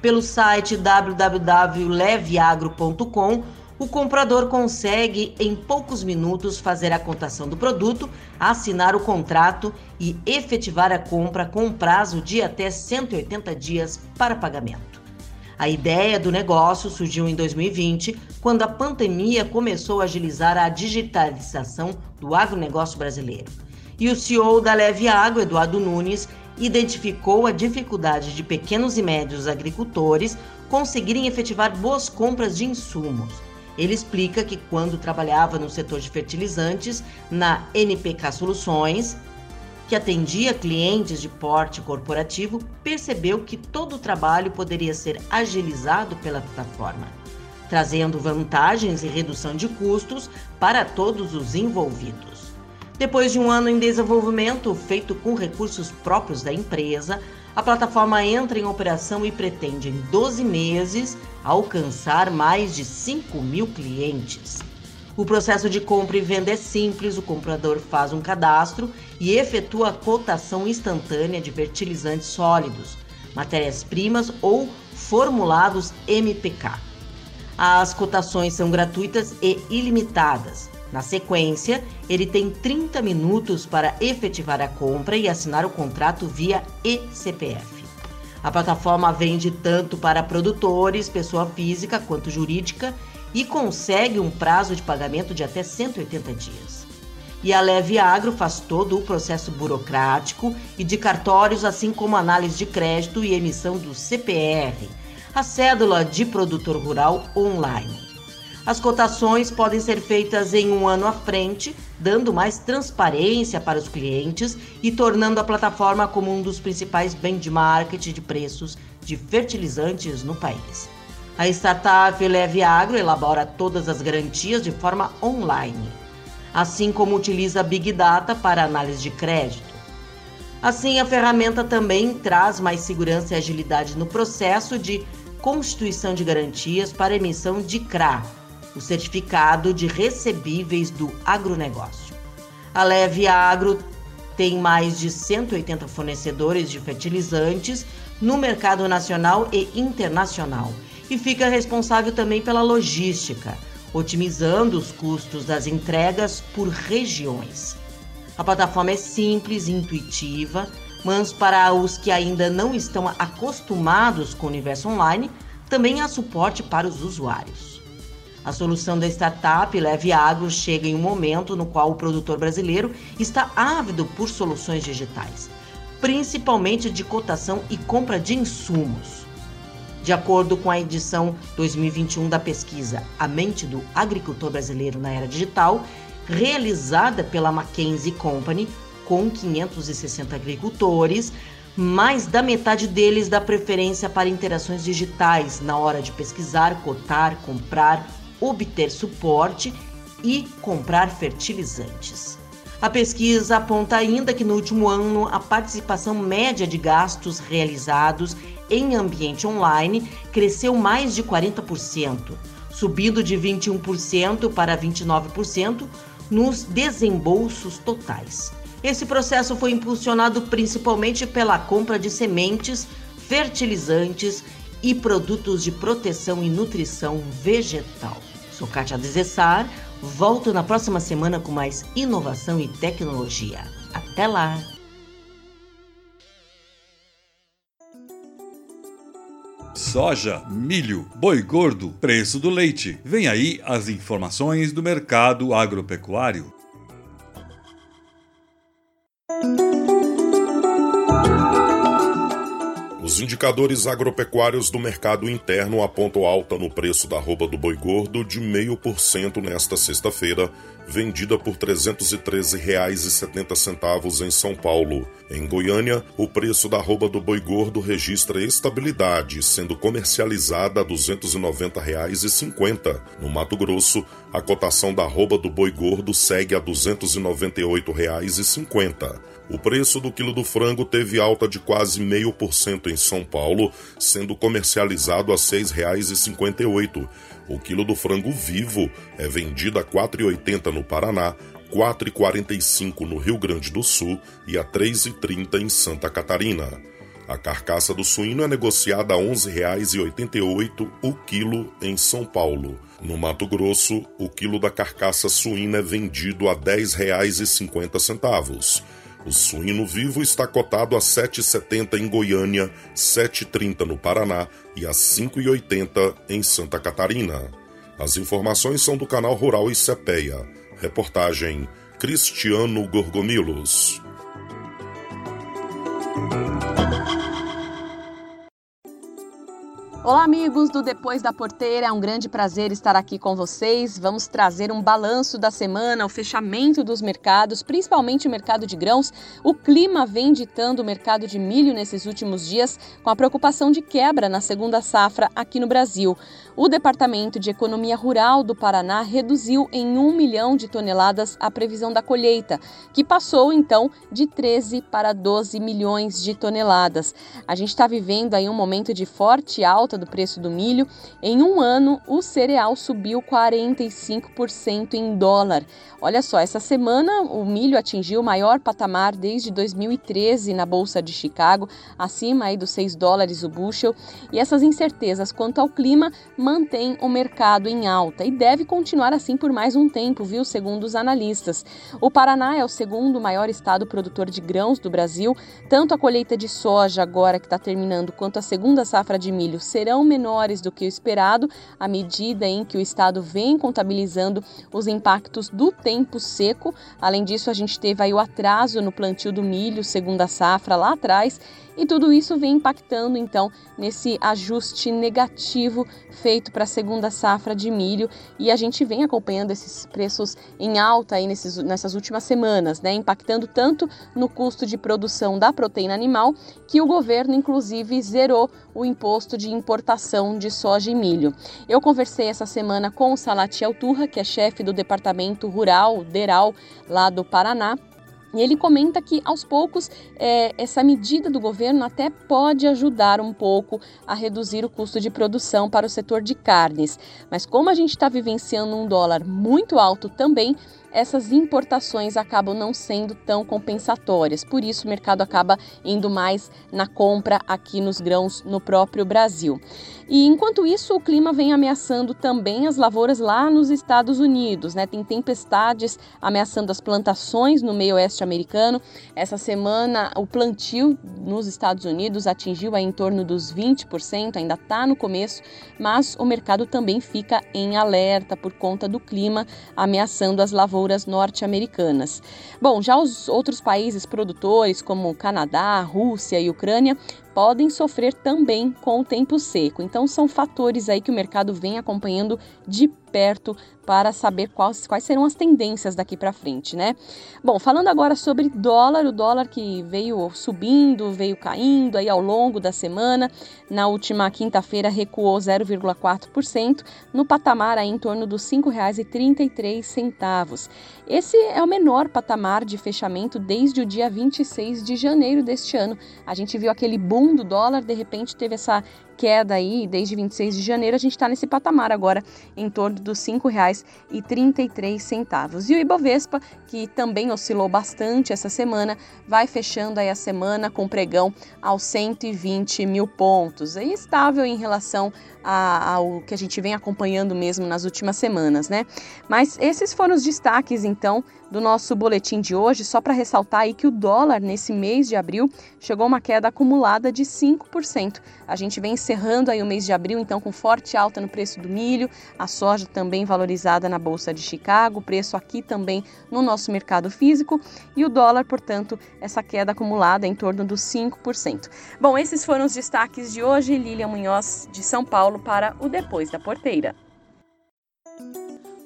Pelo site www.leveagro.com, o comprador consegue, em poucos minutos, fazer a cotação do produto, assinar o contrato e efetivar a compra com prazo de até 180 dias para pagamento. A ideia do negócio surgiu em 2020, quando a pandemia começou a agilizar a digitalização do agronegócio brasileiro. E o CEO da Leve Água, Eduardo Nunes, identificou a dificuldade de pequenos e médios agricultores conseguirem efetivar boas compras de insumos ele explica que quando trabalhava no setor de fertilizantes, na NPK Soluções, que atendia clientes de porte corporativo, percebeu que todo o trabalho poderia ser agilizado pela plataforma, trazendo vantagens e redução de custos para todos os envolvidos. Depois de um ano em desenvolvimento feito com recursos próprios da empresa, a plataforma entra em operação e pretende, em 12 meses, alcançar mais de 5 mil clientes. O processo de compra e venda é simples: o comprador faz um cadastro e efetua a cotação instantânea de fertilizantes sólidos, matérias-primas ou formulados MPK. As cotações são gratuitas e ilimitadas. Na sequência, ele tem 30 minutos para efetivar a compra e assinar o contrato via eCPF. A plataforma vende tanto para produtores, pessoa física quanto jurídica e consegue um prazo de pagamento de até 180 dias. E a Leve Agro faz todo o processo burocrático e de cartórios, assim como análise de crédito e emissão do CPR, a cédula de produtor rural online. As cotações podem ser feitas em um ano à frente, dando mais transparência para os clientes e tornando a plataforma como um dos principais benchmarks de preços de fertilizantes no país. A startup Leve Agro elabora todas as garantias de forma online. assim como utiliza Big Data para análise de crédito. Assim, a ferramenta também traz mais segurança e agilidade no processo de constituição de garantias para emissão de CRA, o Certificado de Recebíveis do Agronegócio. A Leve Agro tem mais de 180 fornecedores de fertilizantes no mercado nacional e internacional e fica responsável também pela logística, otimizando os custos das entregas por regiões. A plataforma é simples e intuitiva, mas para os que ainda não estão acostumados com o universo online, também há suporte para os usuários. A solução da startup Leve Agro chega em um momento no qual o produtor brasileiro está ávido por soluções digitais, principalmente de cotação e compra de insumos. De acordo com a edição 2021 da pesquisa A Mente do Agricultor Brasileiro na Era Digital, realizada pela McKinsey Company, com 560 agricultores, mais da metade deles dá preferência para interações digitais na hora de pesquisar, cotar, comprar, obter suporte e comprar fertilizantes. A pesquisa aponta ainda que no último ano a participação média de gastos realizados em ambiente online cresceu mais de 40%, subindo de 21% para 29% nos desembolsos totais. Esse processo foi impulsionado principalmente pela compra de sementes, fertilizantes e produtos de proteção e nutrição vegetal. Sou Kátia Desessar, volto na próxima semana com mais inovação e tecnologia. Até lá! soja, milho, boi gordo, preço do leite. Vem aí as informações do mercado agropecuário. Os indicadores agropecuários do mercado interno apontam alta no preço da arroba do boi gordo de 0,5% nesta sexta-feira, vendida por R$ 313,70 em São Paulo. Em Goiânia, o preço da arroba do boi gordo registra estabilidade, sendo comercializada a R$ 290,50. No Mato Grosso, a cotação da arroba do boi gordo segue a R$ 298,50. O preço do quilo do frango teve alta de quase 0,5% em São Paulo, sendo comercializado a R$ 6,58. O quilo do frango vivo é vendido a R$ 4,80 no Paraná, R$ 4,45 no Rio Grande do Sul e a R$ 3,30 em Santa Catarina. A carcaça do suíno é negociada a R$ 11,88 o quilo em São Paulo. No Mato Grosso, o quilo da carcaça suína é vendido a R$ 10,50. O suíno vivo está cotado a R$ 7,70 em Goiânia, R$ 7,30 no Paraná e a R$ 5,80 em Santa Catarina. As informações são do canal Rural Icepeia. Reportagem Cristiano Gorgomilos. Olá, amigos do Depois da Porteira. É um grande prazer estar aqui com vocês. Vamos trazer um balanço da semana, o fechamento dos mercados, principalmente o mercado de grãos. O clima vem ditando o mercado de milho nesses últimos dias, com a preocupação de quebra na segunda safra aqui no Brasil. O Departamento de Economia Rural do Paraná reduziu em 1 milhão de toneladas a previsão da colheita, que passou então de 13 para 12 milhões de toneladas. A gente está vivendo aí um momento de forte alta do preço do milho. Em um ano, o cereal subiu 45% em dólar. Olha só, essa semana o milho atingiu o maior patamar desde 2013 na Bolsa de Chicago, acima aí dos 6 dólares o bushel. E essas incertezas quanto ao clima mantêm o mercado em alta e deve continuar assim por mais um tempo, viu? Segundo os analistas. O Paraná é o segundo maior estado produtor de grãos do Brasil. Tanto a colheita de soja agora que está terminando, quanto a segunda safra de milho serão menores do que o esperado, à medida em que o estado vem contabilizando os impactos do tempo seco. Além disso, a gente teve aí o atraso no plantio do milho, segunda safra lá atrás, e tudo isso vem impactando então nesse ajuste negativo feito para a segunda safra de milho e a gente vem acompanhando esses preços em alta aí nesses, nessas últimas semanas, né, impactando tanto no custo de produção da proteína animal que o governo inclusive zerou o imposto de importação de soja e milho. Eu conversei essa semana com o Salatiel Turra, que é chefe do Departamento Rural, DERAL, lá do Paraná, e ele comenta que, aos poucos, é, essa medida do governo até pode ajudar um pouco a reduzir o custo de produção para o setor de carnes. Mas, como a gente está vivenciando um dólar muito alto também, essas importações acabam não sendo tão compensatórias. Por isso, o mercado acaba indo mais na compra aqui nos grãos no próprio Brasil. E enquanto isso, o clima vem ameaçando também as lavouras lá nos Estados Unidos, né? Tem tempestades ameaçando as plantações no meio oeste americano. Essa semana, o plantio nos Estados Unidos atingiu em torno dos 20%, ainda está no começo, mas o mercado também fica em alerta por conta do clima ameaçando as lavouras norte-americanas. Bom, já os outros países produtores, como Canadá, Rússia e Ucrânia, podem sofrer também com o tempo seco. Então são fatores aí que o mercado vem acompanhando de perto para saber quais, quais serão as tendências daqui para frente, né? Bom, falando agora sobre dólar, o dólar que veio subindo, veio caindo aí ao longo da semana, na última quinta-feira recuou 0,4%, no patamar aí em torno dos R$ 5,33. Esse é o menor patamar de fechamento desde o dia 26 de janeiro deste ano. A gente viu aquele boom do dólar, de repente teve essa queda aí desde 26 de janeiro, a gente está nesse patamar agora em torno dos R$ 5,33. E o Ibovespa, que também oscilou bastante essa semana, vai fechando aí a semana com pregão aos 120 mil pontos. É estável em relação ao que a gente vem acompanhando mesmo nas últimas semanas, né? Mas esses foram os destaques, então, do nosso boletim de hoje, só para ressaltar aí que o dólar nesse mês de abril chegou a uma queda acumulada de 5%. A gente vem encerrando aí o mês de abril, então, com forte alta no preço do milho, a soja também valorizada na Bolsa de Chicago, preço aqui também no nosso mercado físico, e o dólar, portanto, essa queda acumulada em torno dos 5%. Bom, esses foram os destaques de hoje. Lilian Munhoz, de São Paulo, para o Depois da Porteira.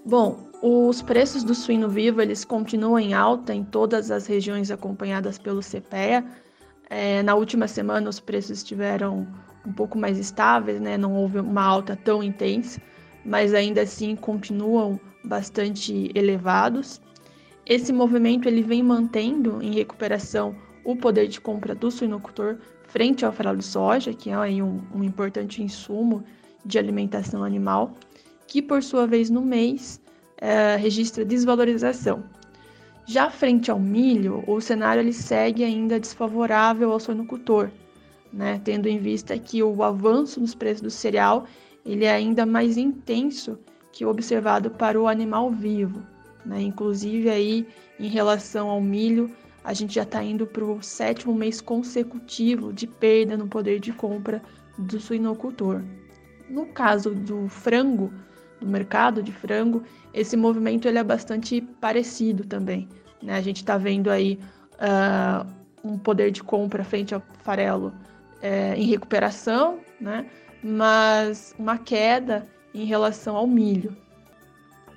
Bom, os preços do suíno vivo eles continuam em alta em todas as regiões acompanhadas pelo CPEA. É, na última semana os preços estiveram um pouco mais estáveis, né? não houve uma alta tão intensa, mas ainda assim continuam bastante elevados. Esse movimento ele vem mantendo em recuperação o poder de compra do suinocultor frente ao farelo de soja, que é um, um importante insumo de alimentação animal, que por sua vez no mês é, registra desvalorização. Já frente ao milho, o cenário ele segue ainda desfavorável ao sonocultor, né? tendo em vista que o avanço nos preços do cereal ele é ainda mais intenso que o observado para o animal vivo. Né? Inclusive aí em relação ao milho, a gente já está indo para o sétimo mês consecutivo de perda no poder de compra do suinocultor. No caso do frango, do mercado de frango, esse movimento ele é bastante parecido também. Né? A gente está vendo aí uh, um poder de compra frente ao farelo é, em recuperação, né? mas uma queda em relação ao milho.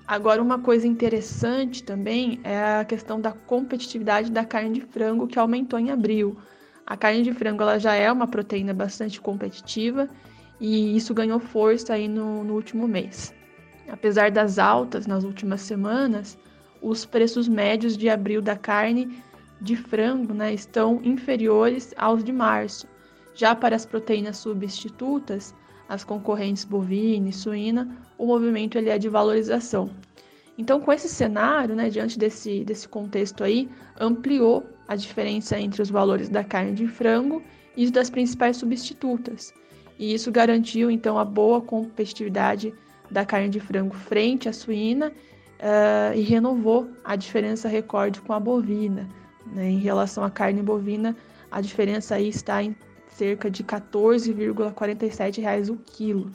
Agora, uma coisa interessante também é a questão da competitividade da carne de frango que aumentou em abril. A carne de frango ela já é uma proteína bastante competitiva e isso ganhou força aí no, no último mês. Apesar das altas nas últimas semanas, os preços médios de abril da carne de frango né, estão inferiores aos de março. Já para as proteínas substitutas, as concorrentes bovina e suína, o movimento ele é de valorização. Então, com esse cenário, né, diante desse, desse contexto aí, ampliou a diferença entre os valores da carne de frango e das principais substitutas. E isso garantiu, então, a boa competitividade da carne de frango frente à suína uh, e renovou a diferença recorde com a bovina. Né? Em relação à carne bovina, a diferença aí está em cerca de R$ 14,47 o quilo.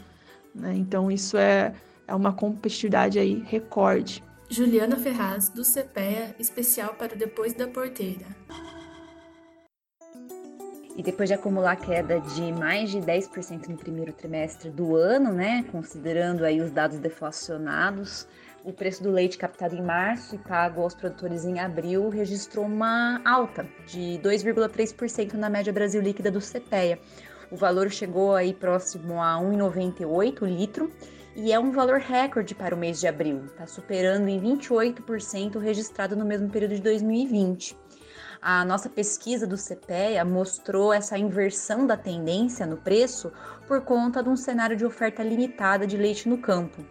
Né? Então isso é, é uma competitividade aí recorde. Juliana Ferraz, do CPEA, especial para Depois da Porteira. E depois de acumular queda de mais de 10% no primeiro trimestre do ano, né, considerando aí os dados deflacionados, o preço do leite captado em março e pago aos produtores em abril registrou uma alta de 2,3% na média Brasil líquida do CPEA. O valor chegou aí próximo a 1,98 litro e é um valor recorde para o mês de abril, está superando em 28% o registrado no mesmo período de 2020. A nossa pesquisa do CPEA mostrou essa inversão da tendência no preço por conta de um cenário de oferta limitada de leite no campo.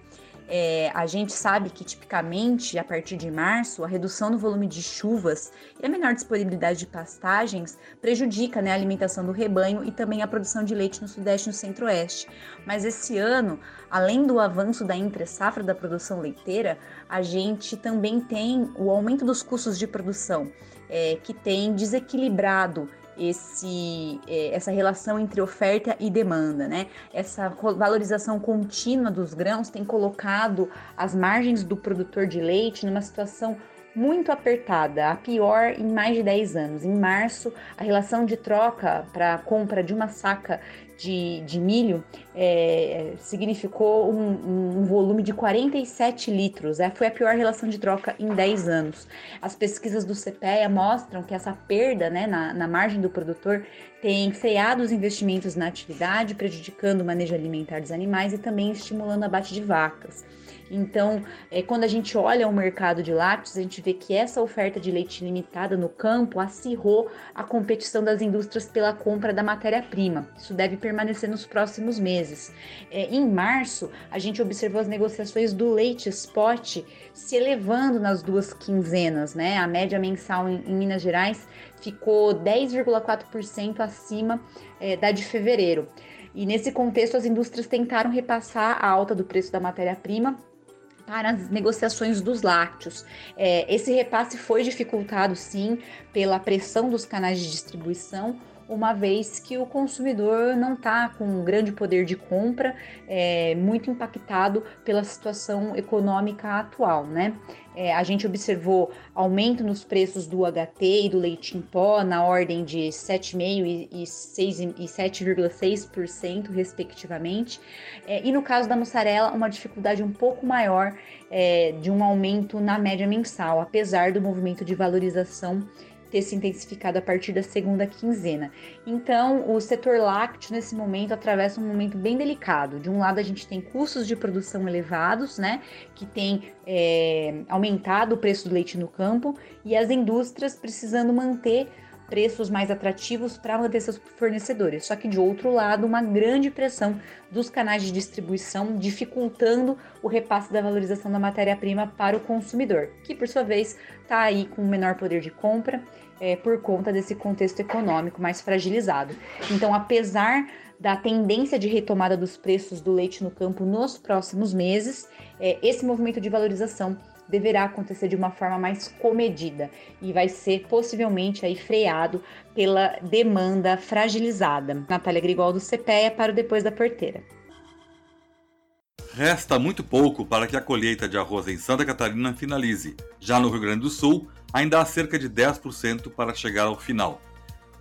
É, a gente sabe que tipicamente a partir de março a redução no volume de chuvas e a menor disponibilidade de pastagens prejudica né, a alimentação do rebanho e também a produção de leite no sudeste e no centro-oeste. Mas esse ano, além do avanço da entre-safra da produção leiteira, a gente também tem o aumento dos custos de produção, é, que tem desequilibrado esse, é, essa relação entre oferta e demanda, né? Essa valorização contínua dos grãos tem colocado as margens do produtor de leite numa situação muito apertada, a pior em mais de 10 anos. Em março, a relação de troca para compra de uma saca de, de milho é, significou um, um, volume de 47 litros. É, foi a pior relação de troca em 10 anos. As pesquisas do CPEA mostram que essa perda né, na, na margem do produtor tem freado os investimentos na atividade, prejudicando o manejo alimentar dos animais e também estimulando abate de vacas. Então, é, quando a gente olha o mercado de lácteos, a gente vê que essa oferta de leite limitada no campo acirrou a competição das indústrias pela compra da matéria-prima. Isso deve permanecer nos próximos meses. É, em março, a gente observou as negociações do leite spot se elevando nas duas quinzenas, né? A média mensal em, em Minas Gerais ficou 10,4% acima é, da de fevereiro. E nesse contexto, as indústrias tentaram repassar a alta do preço da matéria-prima para as negociações dos lácteos. É, esse repasse foi dificultado, sim, pela pressão dos canais de distribuição, uma vez que o consumidor não está com um grande poder de compra, é, muito impactado pela situação econômica atual, né? É, a gente observou aumento nos preços do HT e do leite em pó na ordem de 7,5% e 7,6%, respectivamente. É, e no caso da mussarela, uma dificuldade um pouco maior é, de um aumento na média mensal, apesar do movimento de valorização ter se intensificado a partir da segunda quinzena. Então, o setor lácteo nesse momento atravessa um momento bem delicado. De um lado, a gente tem custos de produção elevados, né, que tem é, aumentado o preço do leite no campo, e as indústrias precisando manter preços mais atrativos para manter seus fornecedores. Só que de outro lado, uma grande pressão dos canais de distribuição dificultando o repasse da valorização da matéria-prima para o consumidor, que por sua vez está aí com menor poder de compra é, por conta desse contexto econômico mais fragilizado. Então, apesar da tendência de retomada dos preços do leite no campo nos próximos meses, é, esse movimento de valorização deverá acontecer de uma forma mais comedida e vai ser possivelmente aí freado pela demanda fragilizada. Natália Grigol do CPEA para o Depois da Porteira. Resta muito pouco para que a colheita de arroz em Santa Catarina finalize. Já no Rio Grande do Sul, ainda há cerca de 10% para chegar ao final.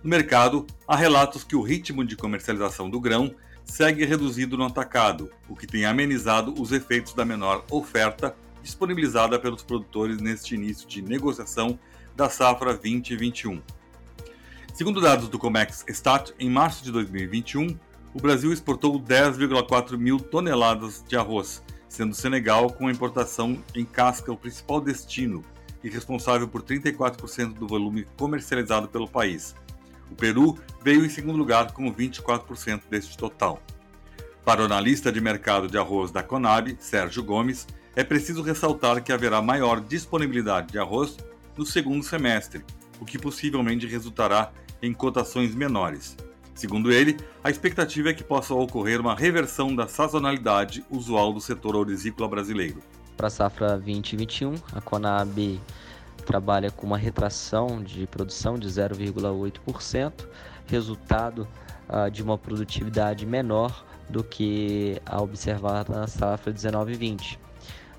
No mercado, há relatos que o ritmo de comercialização do grão segue reduzido no atacado, o que tem amenizado os efeitos da menor oferta disponibilizada pelos produtores neste início de negociação da safra 2021. Segundo dados do Comex Stat, em março de 2021, o Brasil exportou 10,4 mil toneladas de arroz, sendo o Senegal com a importação em casca o principal destino e responsável por 34% do volume comercializado pelo país. O Peru veio em segundo lugar com 24% deste total. Para o analista de mercado de arroz da Conab, Sérgio Gomes, é preciso ressaltar que haverá maior disponibilidade de arroz no segundo semestre, o que possivelmente resultará em cotações menores. Segundo ele, a expectativa é que possa ocorrer uma reversão da sazonalidade usual do setor orizícola brasileiro. Para a safra 2021, a Conab trabalha com uma retração de produção de 0,8%, resultado uh, de uma produtividade menor do que a observada na safra 19-20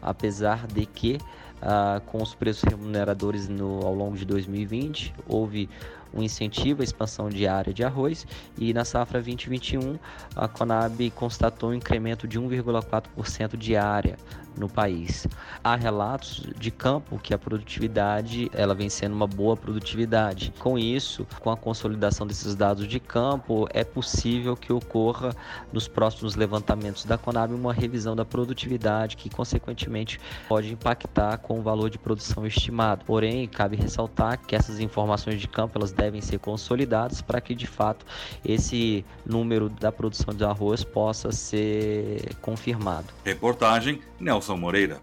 apesar de que uh, com os preços remuneradores no, ao longo de 2020 houve um incentivo à expansão de área de arroz e na safra 2021 a Conab constatou um incremento de 1,4% de área no país. Há relatos de campo que a produtividade ela vem sendo uma boa produtividade. Com isso, com a consolidação desses dados de campo, é possível que ocorra nos próximos levantamentos da Conab uma revisão da produtividade que consequentemente pode impactar com o valor de produção estimado. Porém, cabe ressaltar que essas informações de campo elas devem ser consolidadas para que de fato esse número da produção de arroz possa ser confirmado. Reportagem Nelson Moreira.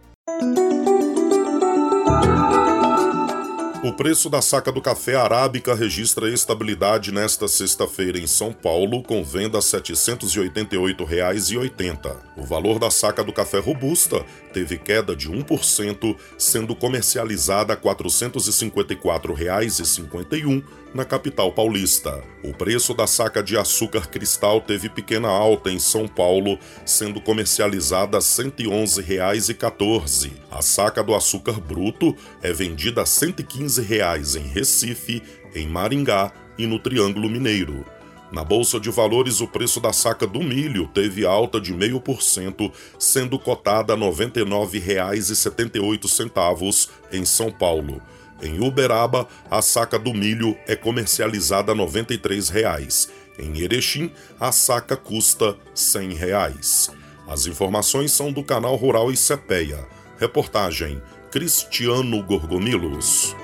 O preço da saca do café arábica registra estabilidade nesta sexta-feira em São Paulo, com venda a R$ 788,80. O valor da saca do café robusta teve queda de 1%, sendo comercializada a R$ 454,51 na capital paulista. O preço da saca de açúcar cristal teve pequena alta em São Paulo, sendo comercializada a R$ 111,14. A saca do açúcar bruto é vendida a 115 reais em Recife, em Maringá e no Triângulo Mineiro. Na Bolsa de Valores, o preço da saca do milho teve alta de 0,5%, sendo cotada a R$ 99,78 em São Paulo. Em Uberaba, a saca do milho é comercializada a 93 reais. Em Erechim, a saca custa 100 reais. As informações são do canal Rural e Cepeia. Reportagem Cristiano Gorgomilos.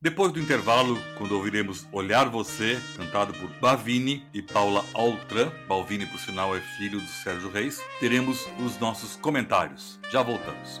Depois do intervalo, quando ouviremos Olhar Você, cantado por Bavini e Paula Altran, Balvini, por sinal, é filho do Sérgio Reis, teremos os nossos comentários. Já voltamos.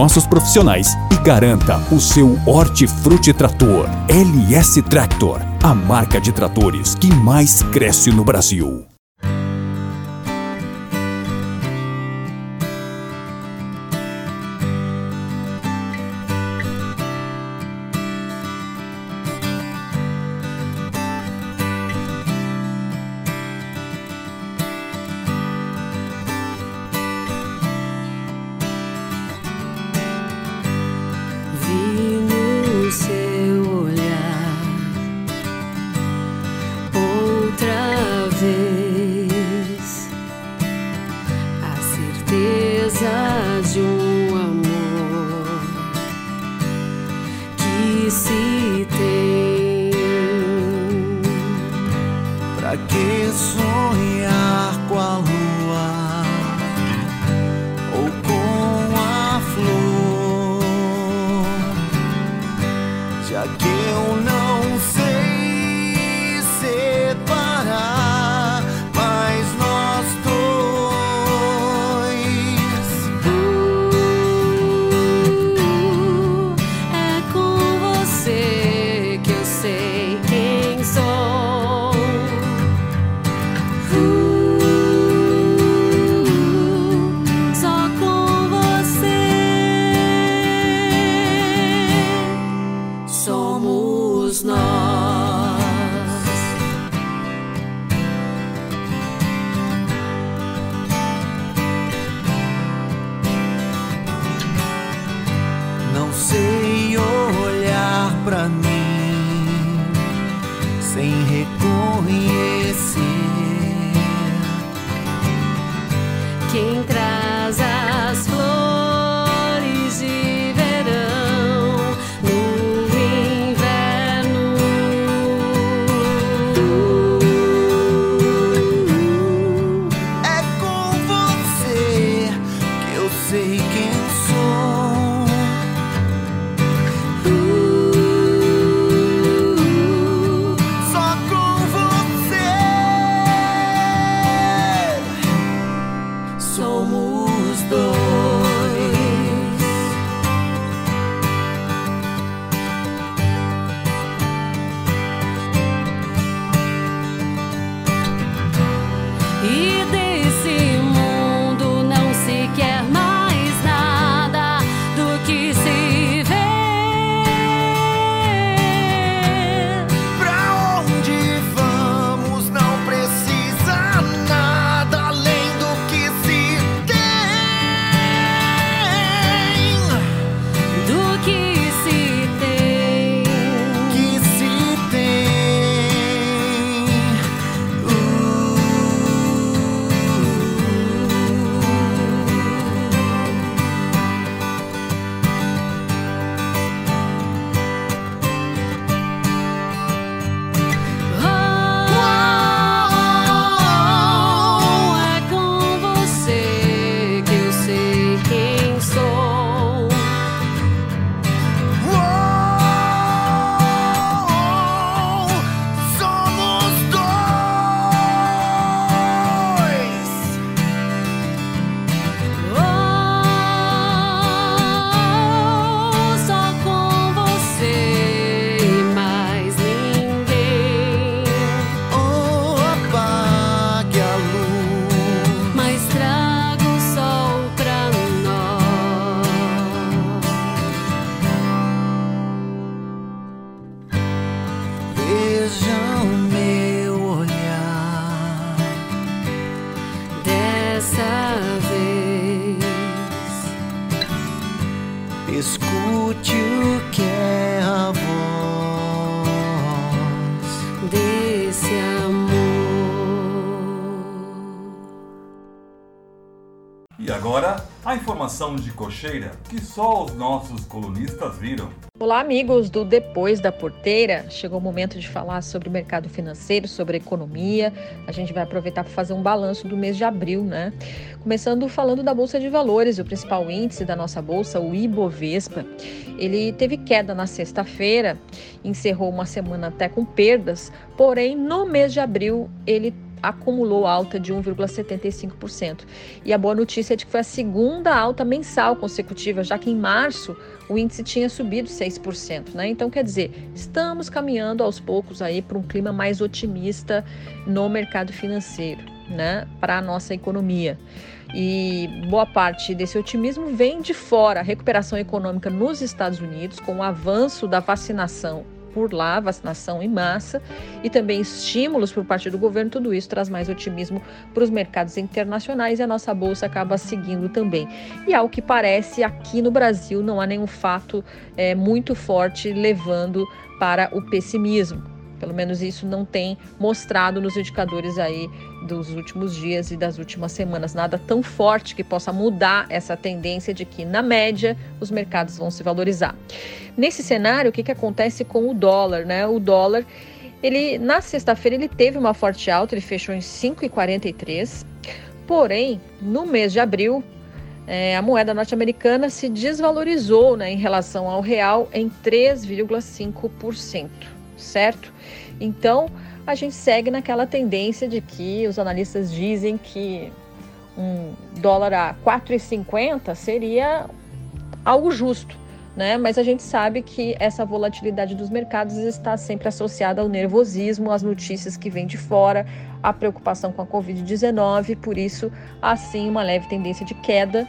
profissionais e garanta o seu Hortifruti Trator. LS Tractor, a marca de tratores que mais cresce no Brasil. Cocheira que só os nossos colunistas viram. Olá, amigos do Depois da Porteira. Chegou o momento de falar sobre o mercado financeiro, sobre economia. A gente vai aproveitar para fazer um balanço do mês de abril, né? Começando falando da Bolsa de Valores, o principal índice da nossa bolsa, o Ibovespa. Ele teve queda na sexta-feira, encerrou uma semana até com perdas, porém no mês de abril ele acumulou alta de 1,75%. E a boa notícia é de que foi a segunda alta mensal consecutiva, já que em março o índice tinha subido 6%, né? Então, quer dizer, estamos caminhando aos poucos aí para um clima mais otimista no mercado financeiro, né? Para a nossa economia. E boa parte desse otimismo vem de fora, a recuperação econômica nos Estados Unidos, com o avanço da vacinação por lá, vacinação em massa e também estímulos por parte do governo, tudo isso traz mais otimismo para os mercados internacionais e a nossa bolsa acaba seguindo também. E ao que parece, aqui no Brasil não há nenhum fato é, muito forte levando para o pessimismo. Pelo menos isso não tem mostrado nos indicadores aí dos últimos dias e das últimas semanas. Nada tão forte que possa mudar essa tendência de que, na média, os mercados vão se valorizar. Nesse cenário, o que, que acontece com o dólar? Né? O dólar, ele na sexta-feira, ele teve uma forte alta, ele fechou em 5,43. Porém, no mês de abril, é, a moeda norte-americana se desvalorizou né, em relação ao real em 3,5%, certo? Então, a gente segue naquela tendência de que os analistas dizem que um dólar a 4,50 seria algo justo, né? Mas a gente sabe que essa volatilidade dos mercados está sempre associada ao nervosismo, às notícias que vêm de fora, à preocupação com a Covid-19, por isso, assim, uma leve tendência de queda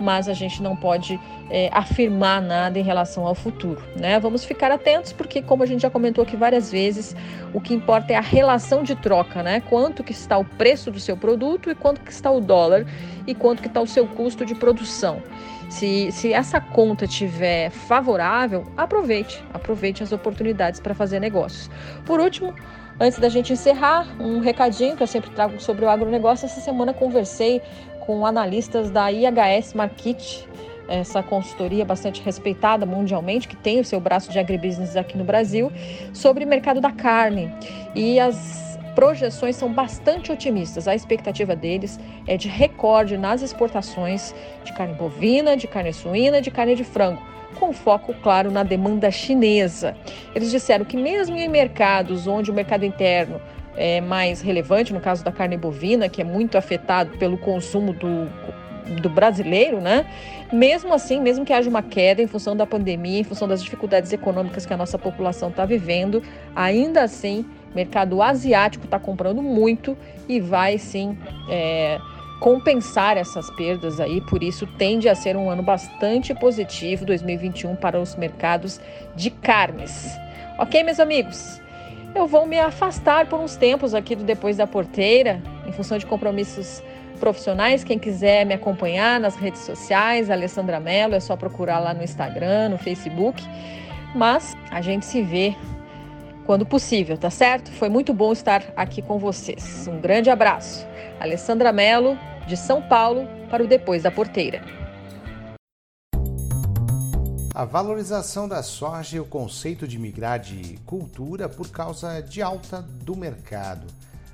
mas a gente não pode é, afirmar nada em relação ao futuro. Né? Vamos ficar atentos, porque, como a gente já comentou aqui várias vezes, o que importa é a relação de troca, né? Quanto que está o preço do seu produto e quanto que está o dólar e quanto que está o seu custo de produção. Se, se essa conta tiver favorável, aproveite, aproveite as oportunidades para fazer negócios. Por último, Antes da gente encerrar, um recadinho que eu sempre trago sobre o agronegócio. Essa semana conversei com analistas da IHS Market, essa consultoria bastante respeitada mundialmente, que tem o seu braço de agribusiness aqui no Brasil, sobre o mercado da carne. E as projeções são bastante otimistas. A expectativa deles é de recorde nas exportações de carne bovina, de carne suína, de carne de frango, com foco, claro, na demanda chinesa. Eles disseram que, mesmo em mercados onde o mercado interno é, mais relevante, no caso da carne bovina, que é muito afetado pelo consumo do, do brasileiro, né? Mesmo assim, mesmo que haja uma queda em função da pandemia, em função das dificuldades econômicas que a nossa população está vivendo, ainda assim O mercado asiático está comprando muito e vai sim é, compensar essas perdas aí, por isso tende a ser um ano bastante positivo 2021 para os mercados de carnes. Ok, meus amigos? Eu vou me afastar por uns tempos aqui do Depois da Porteira, em função de compromissos profissionais. Quem quiser me acompanhar nas redes sociais, Alessandra Mello, é só procurar lá no Instagram, no Facebook. Mas a gente se vê quando possível, tá certo? Foi muito bom estar aqui com vocês. Um grande abraço. Alessandra Mello, de São Paulo, para o Depois da Porteira. A valorização da soja e o conceito de migrar de cultura por causa de alta do mercado.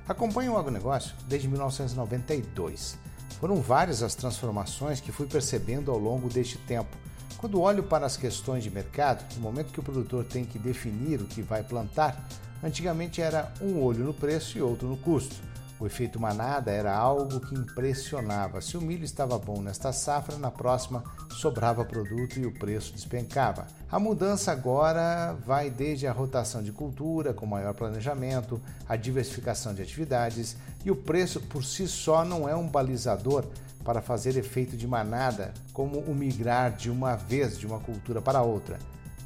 Acompanho o agronegócio desde 1992. Foram várias as transformações que fui percebendo ao longo deste tempo. Quando olho para as questões de mercado, no momento que o produtor tem que definir o que vai plantar, antigamente era um olho no preço e outro no custo. O efeito manada era algo que impressionava. Se o milho estava bom nesta safra, na próxima sobrava produto e o preço despencava. A mudança agora vai desde a rotação de cultura, com maior planejamento, a diversificação de atividades, e o preço por si só não é um balizador para fazer efeito de manada, como o migrar de uma vez de uma cultura para outra.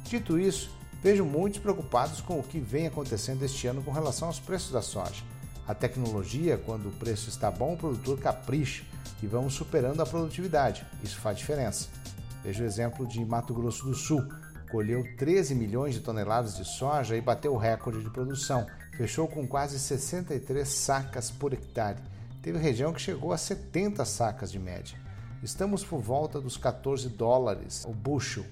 Dito isso, vejo muitos preocupados com o que vem acontecendo este ano com relação aos preços da soja. A tecnologia, quando o preço está bom, o produtor capricha e vamos superando a produtividade. Isso faz diferença. Veja o exemplo de Mato Grosso do Sul. Colheu 13 milhões de toneladas de soja e bateu o recorde de produção. Fechou com quase 63 sacas por hectare. Teve região que chegou a 70 sacas de média. Estamos por volta dos 14 dólares o bushel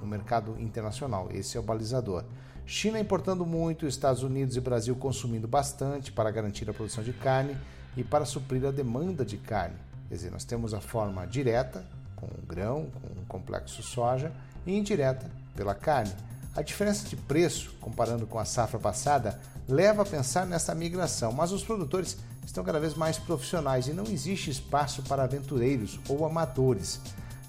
no mercado internacional. Esse é o balizador. China importando muito, Estados Unidos e Brasil consumindo bastante para garantir a produção de carne e para suprir a demanda de carne. Quer dizer, nós temos a forma direta, com o grão, com o complexo soja, e indireta, pela carne. A diferença de preço, comparando com a safra passada, leva a pensar nessa migração, mas os produtores estão cada vez mais profissionais e não existe espaço para aventureiros ou amadores.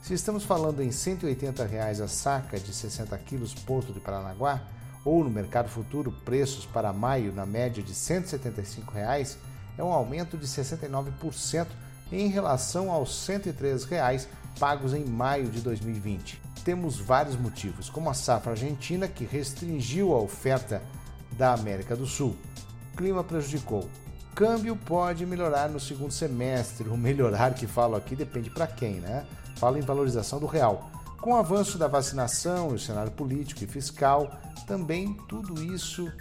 Se estamos falando em 180 reais a saca de 60 quilos Porto de Paranaguá, ou no mercado futuro preços para maio na média de 175 reais, é um aumento de 69% em relação aos 103 reais pagos em maio de 2020. Temos vários motivos, como a safra argentina que restringiu a oferta da América do Sul. O clima prejudicou. Câmbio pode melhorar no segundo semestre. O melhorar que falo aqui depende para quem, né? Falo em valorização do real. Com o avanço da vacinação e o cenário político e fiscal, também tudo isso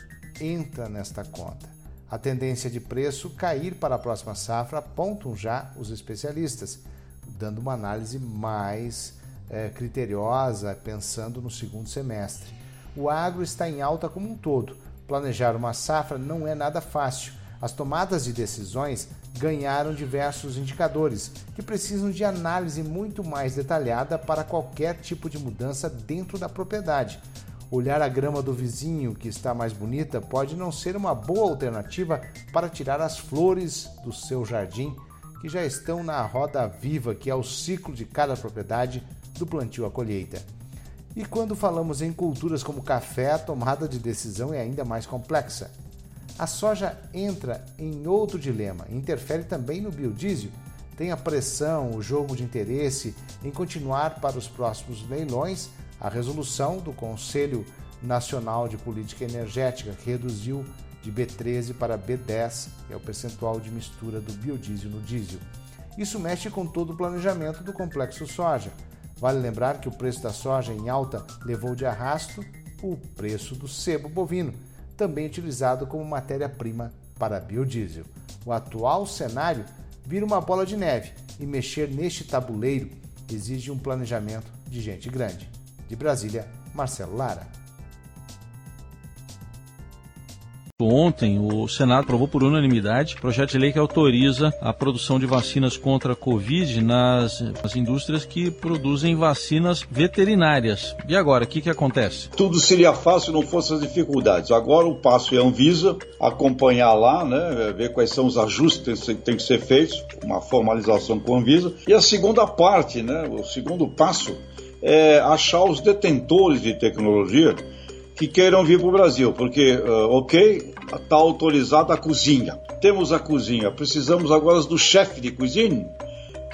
entra nesta conta. A tendência de preço cair para a próxima safra apontam já os especialistas, dando uma análise mais é, criteriosa, pensando no segundo semestre. O agro está em alta como um todo. Planejar uma safra não é nada fácil. As tomadas de decisões ganharam diversos indicadores que precisam de análise muito mais detalhada para qualquer tipo de mudança dentro da propriedade. Olhar a grama do vizinho que está mais bonita pode não ser uma boa alternativa para tirar as flores do seu jardim que já estão na roda viva que é o ciclo de cada propriedade do plantio à colheita. E quando falamos em culturas como café, a tomada de decisão é ainda mais complexa. A soja entra em outro dilema, interfere também no biodiesel. Tem a pressão, o jogo de interesse em continuar para os próximos leilões a resolução do Conselho Nacional de Política Energética, reduziu de B13 para B10, que é o percentual de mistura do biodiesel no diesel. Isso mexe com todo o planejamento do complexo soja. Vale lembrar que o preço da soja em alta levou de arrasto o preço do sebo bovino, também utilizado como matéria-prima para biodiesel. O atual cenário vira uma bola de neve e mexer neste tabuleiro exige um planejamento de gente grande. De Brasília, Marcelo Lara. Ontem, o Senado aprovou por unanimidade projeto de lei que autoriza a produção de vacinas contra a Covid nas, nas indústrias que produzem vacinas veterinárias. E agora, o que, que acontece? Tudo seria fácil se não fossem as dificuldades. Agora o passo é a Anvisa, acompanhar lá, né, ver quais são os ajustes que têm que ser feitos, uma formalização com a Anvisa. E a segunda parte, né, o segundo passo, é achar os detentores de tecnologia que queiram vir para o Brasil, porque, uh, ok, está autorizada a cozinha. Temos a cozinha, precisamos agora do chefe de cozinha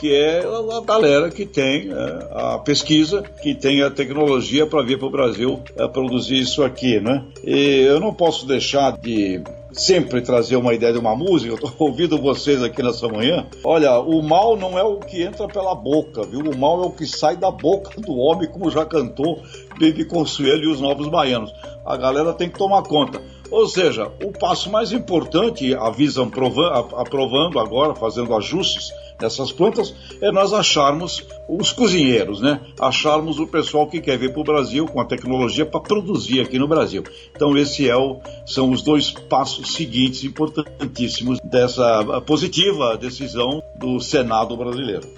que é a galera que tem é, a pesquisa, que tem a tecnologia para vir para o Brasil é, produzir isso aqui, né? E eu não posso deixar de sempre trazer uma ideia de uma música, eu estou ouvindo vocês aqui nessa manhã. Olha, o mal não é o que entra pela boca, viu? O mal é o que sai da boca do homem, como já cantou Baby Consuelo e os Novos Baianos. A galera tem que tomar conta. Ou seja, o passo mais importante, a Visa aprovando agora, fazendo ajustes nessas plantas, é nós acharmos os cozinheiros, né? Acharmos o pessoal que quer vir para o Brasil com a tecnologia para produzir aqui no Brasil. Então, esse é o, são os dois passos seguintes importantíssimos dessa positiva decisão do Senado brasileiro.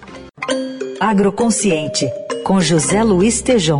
Agroconsciente, com José Luiz Tejom.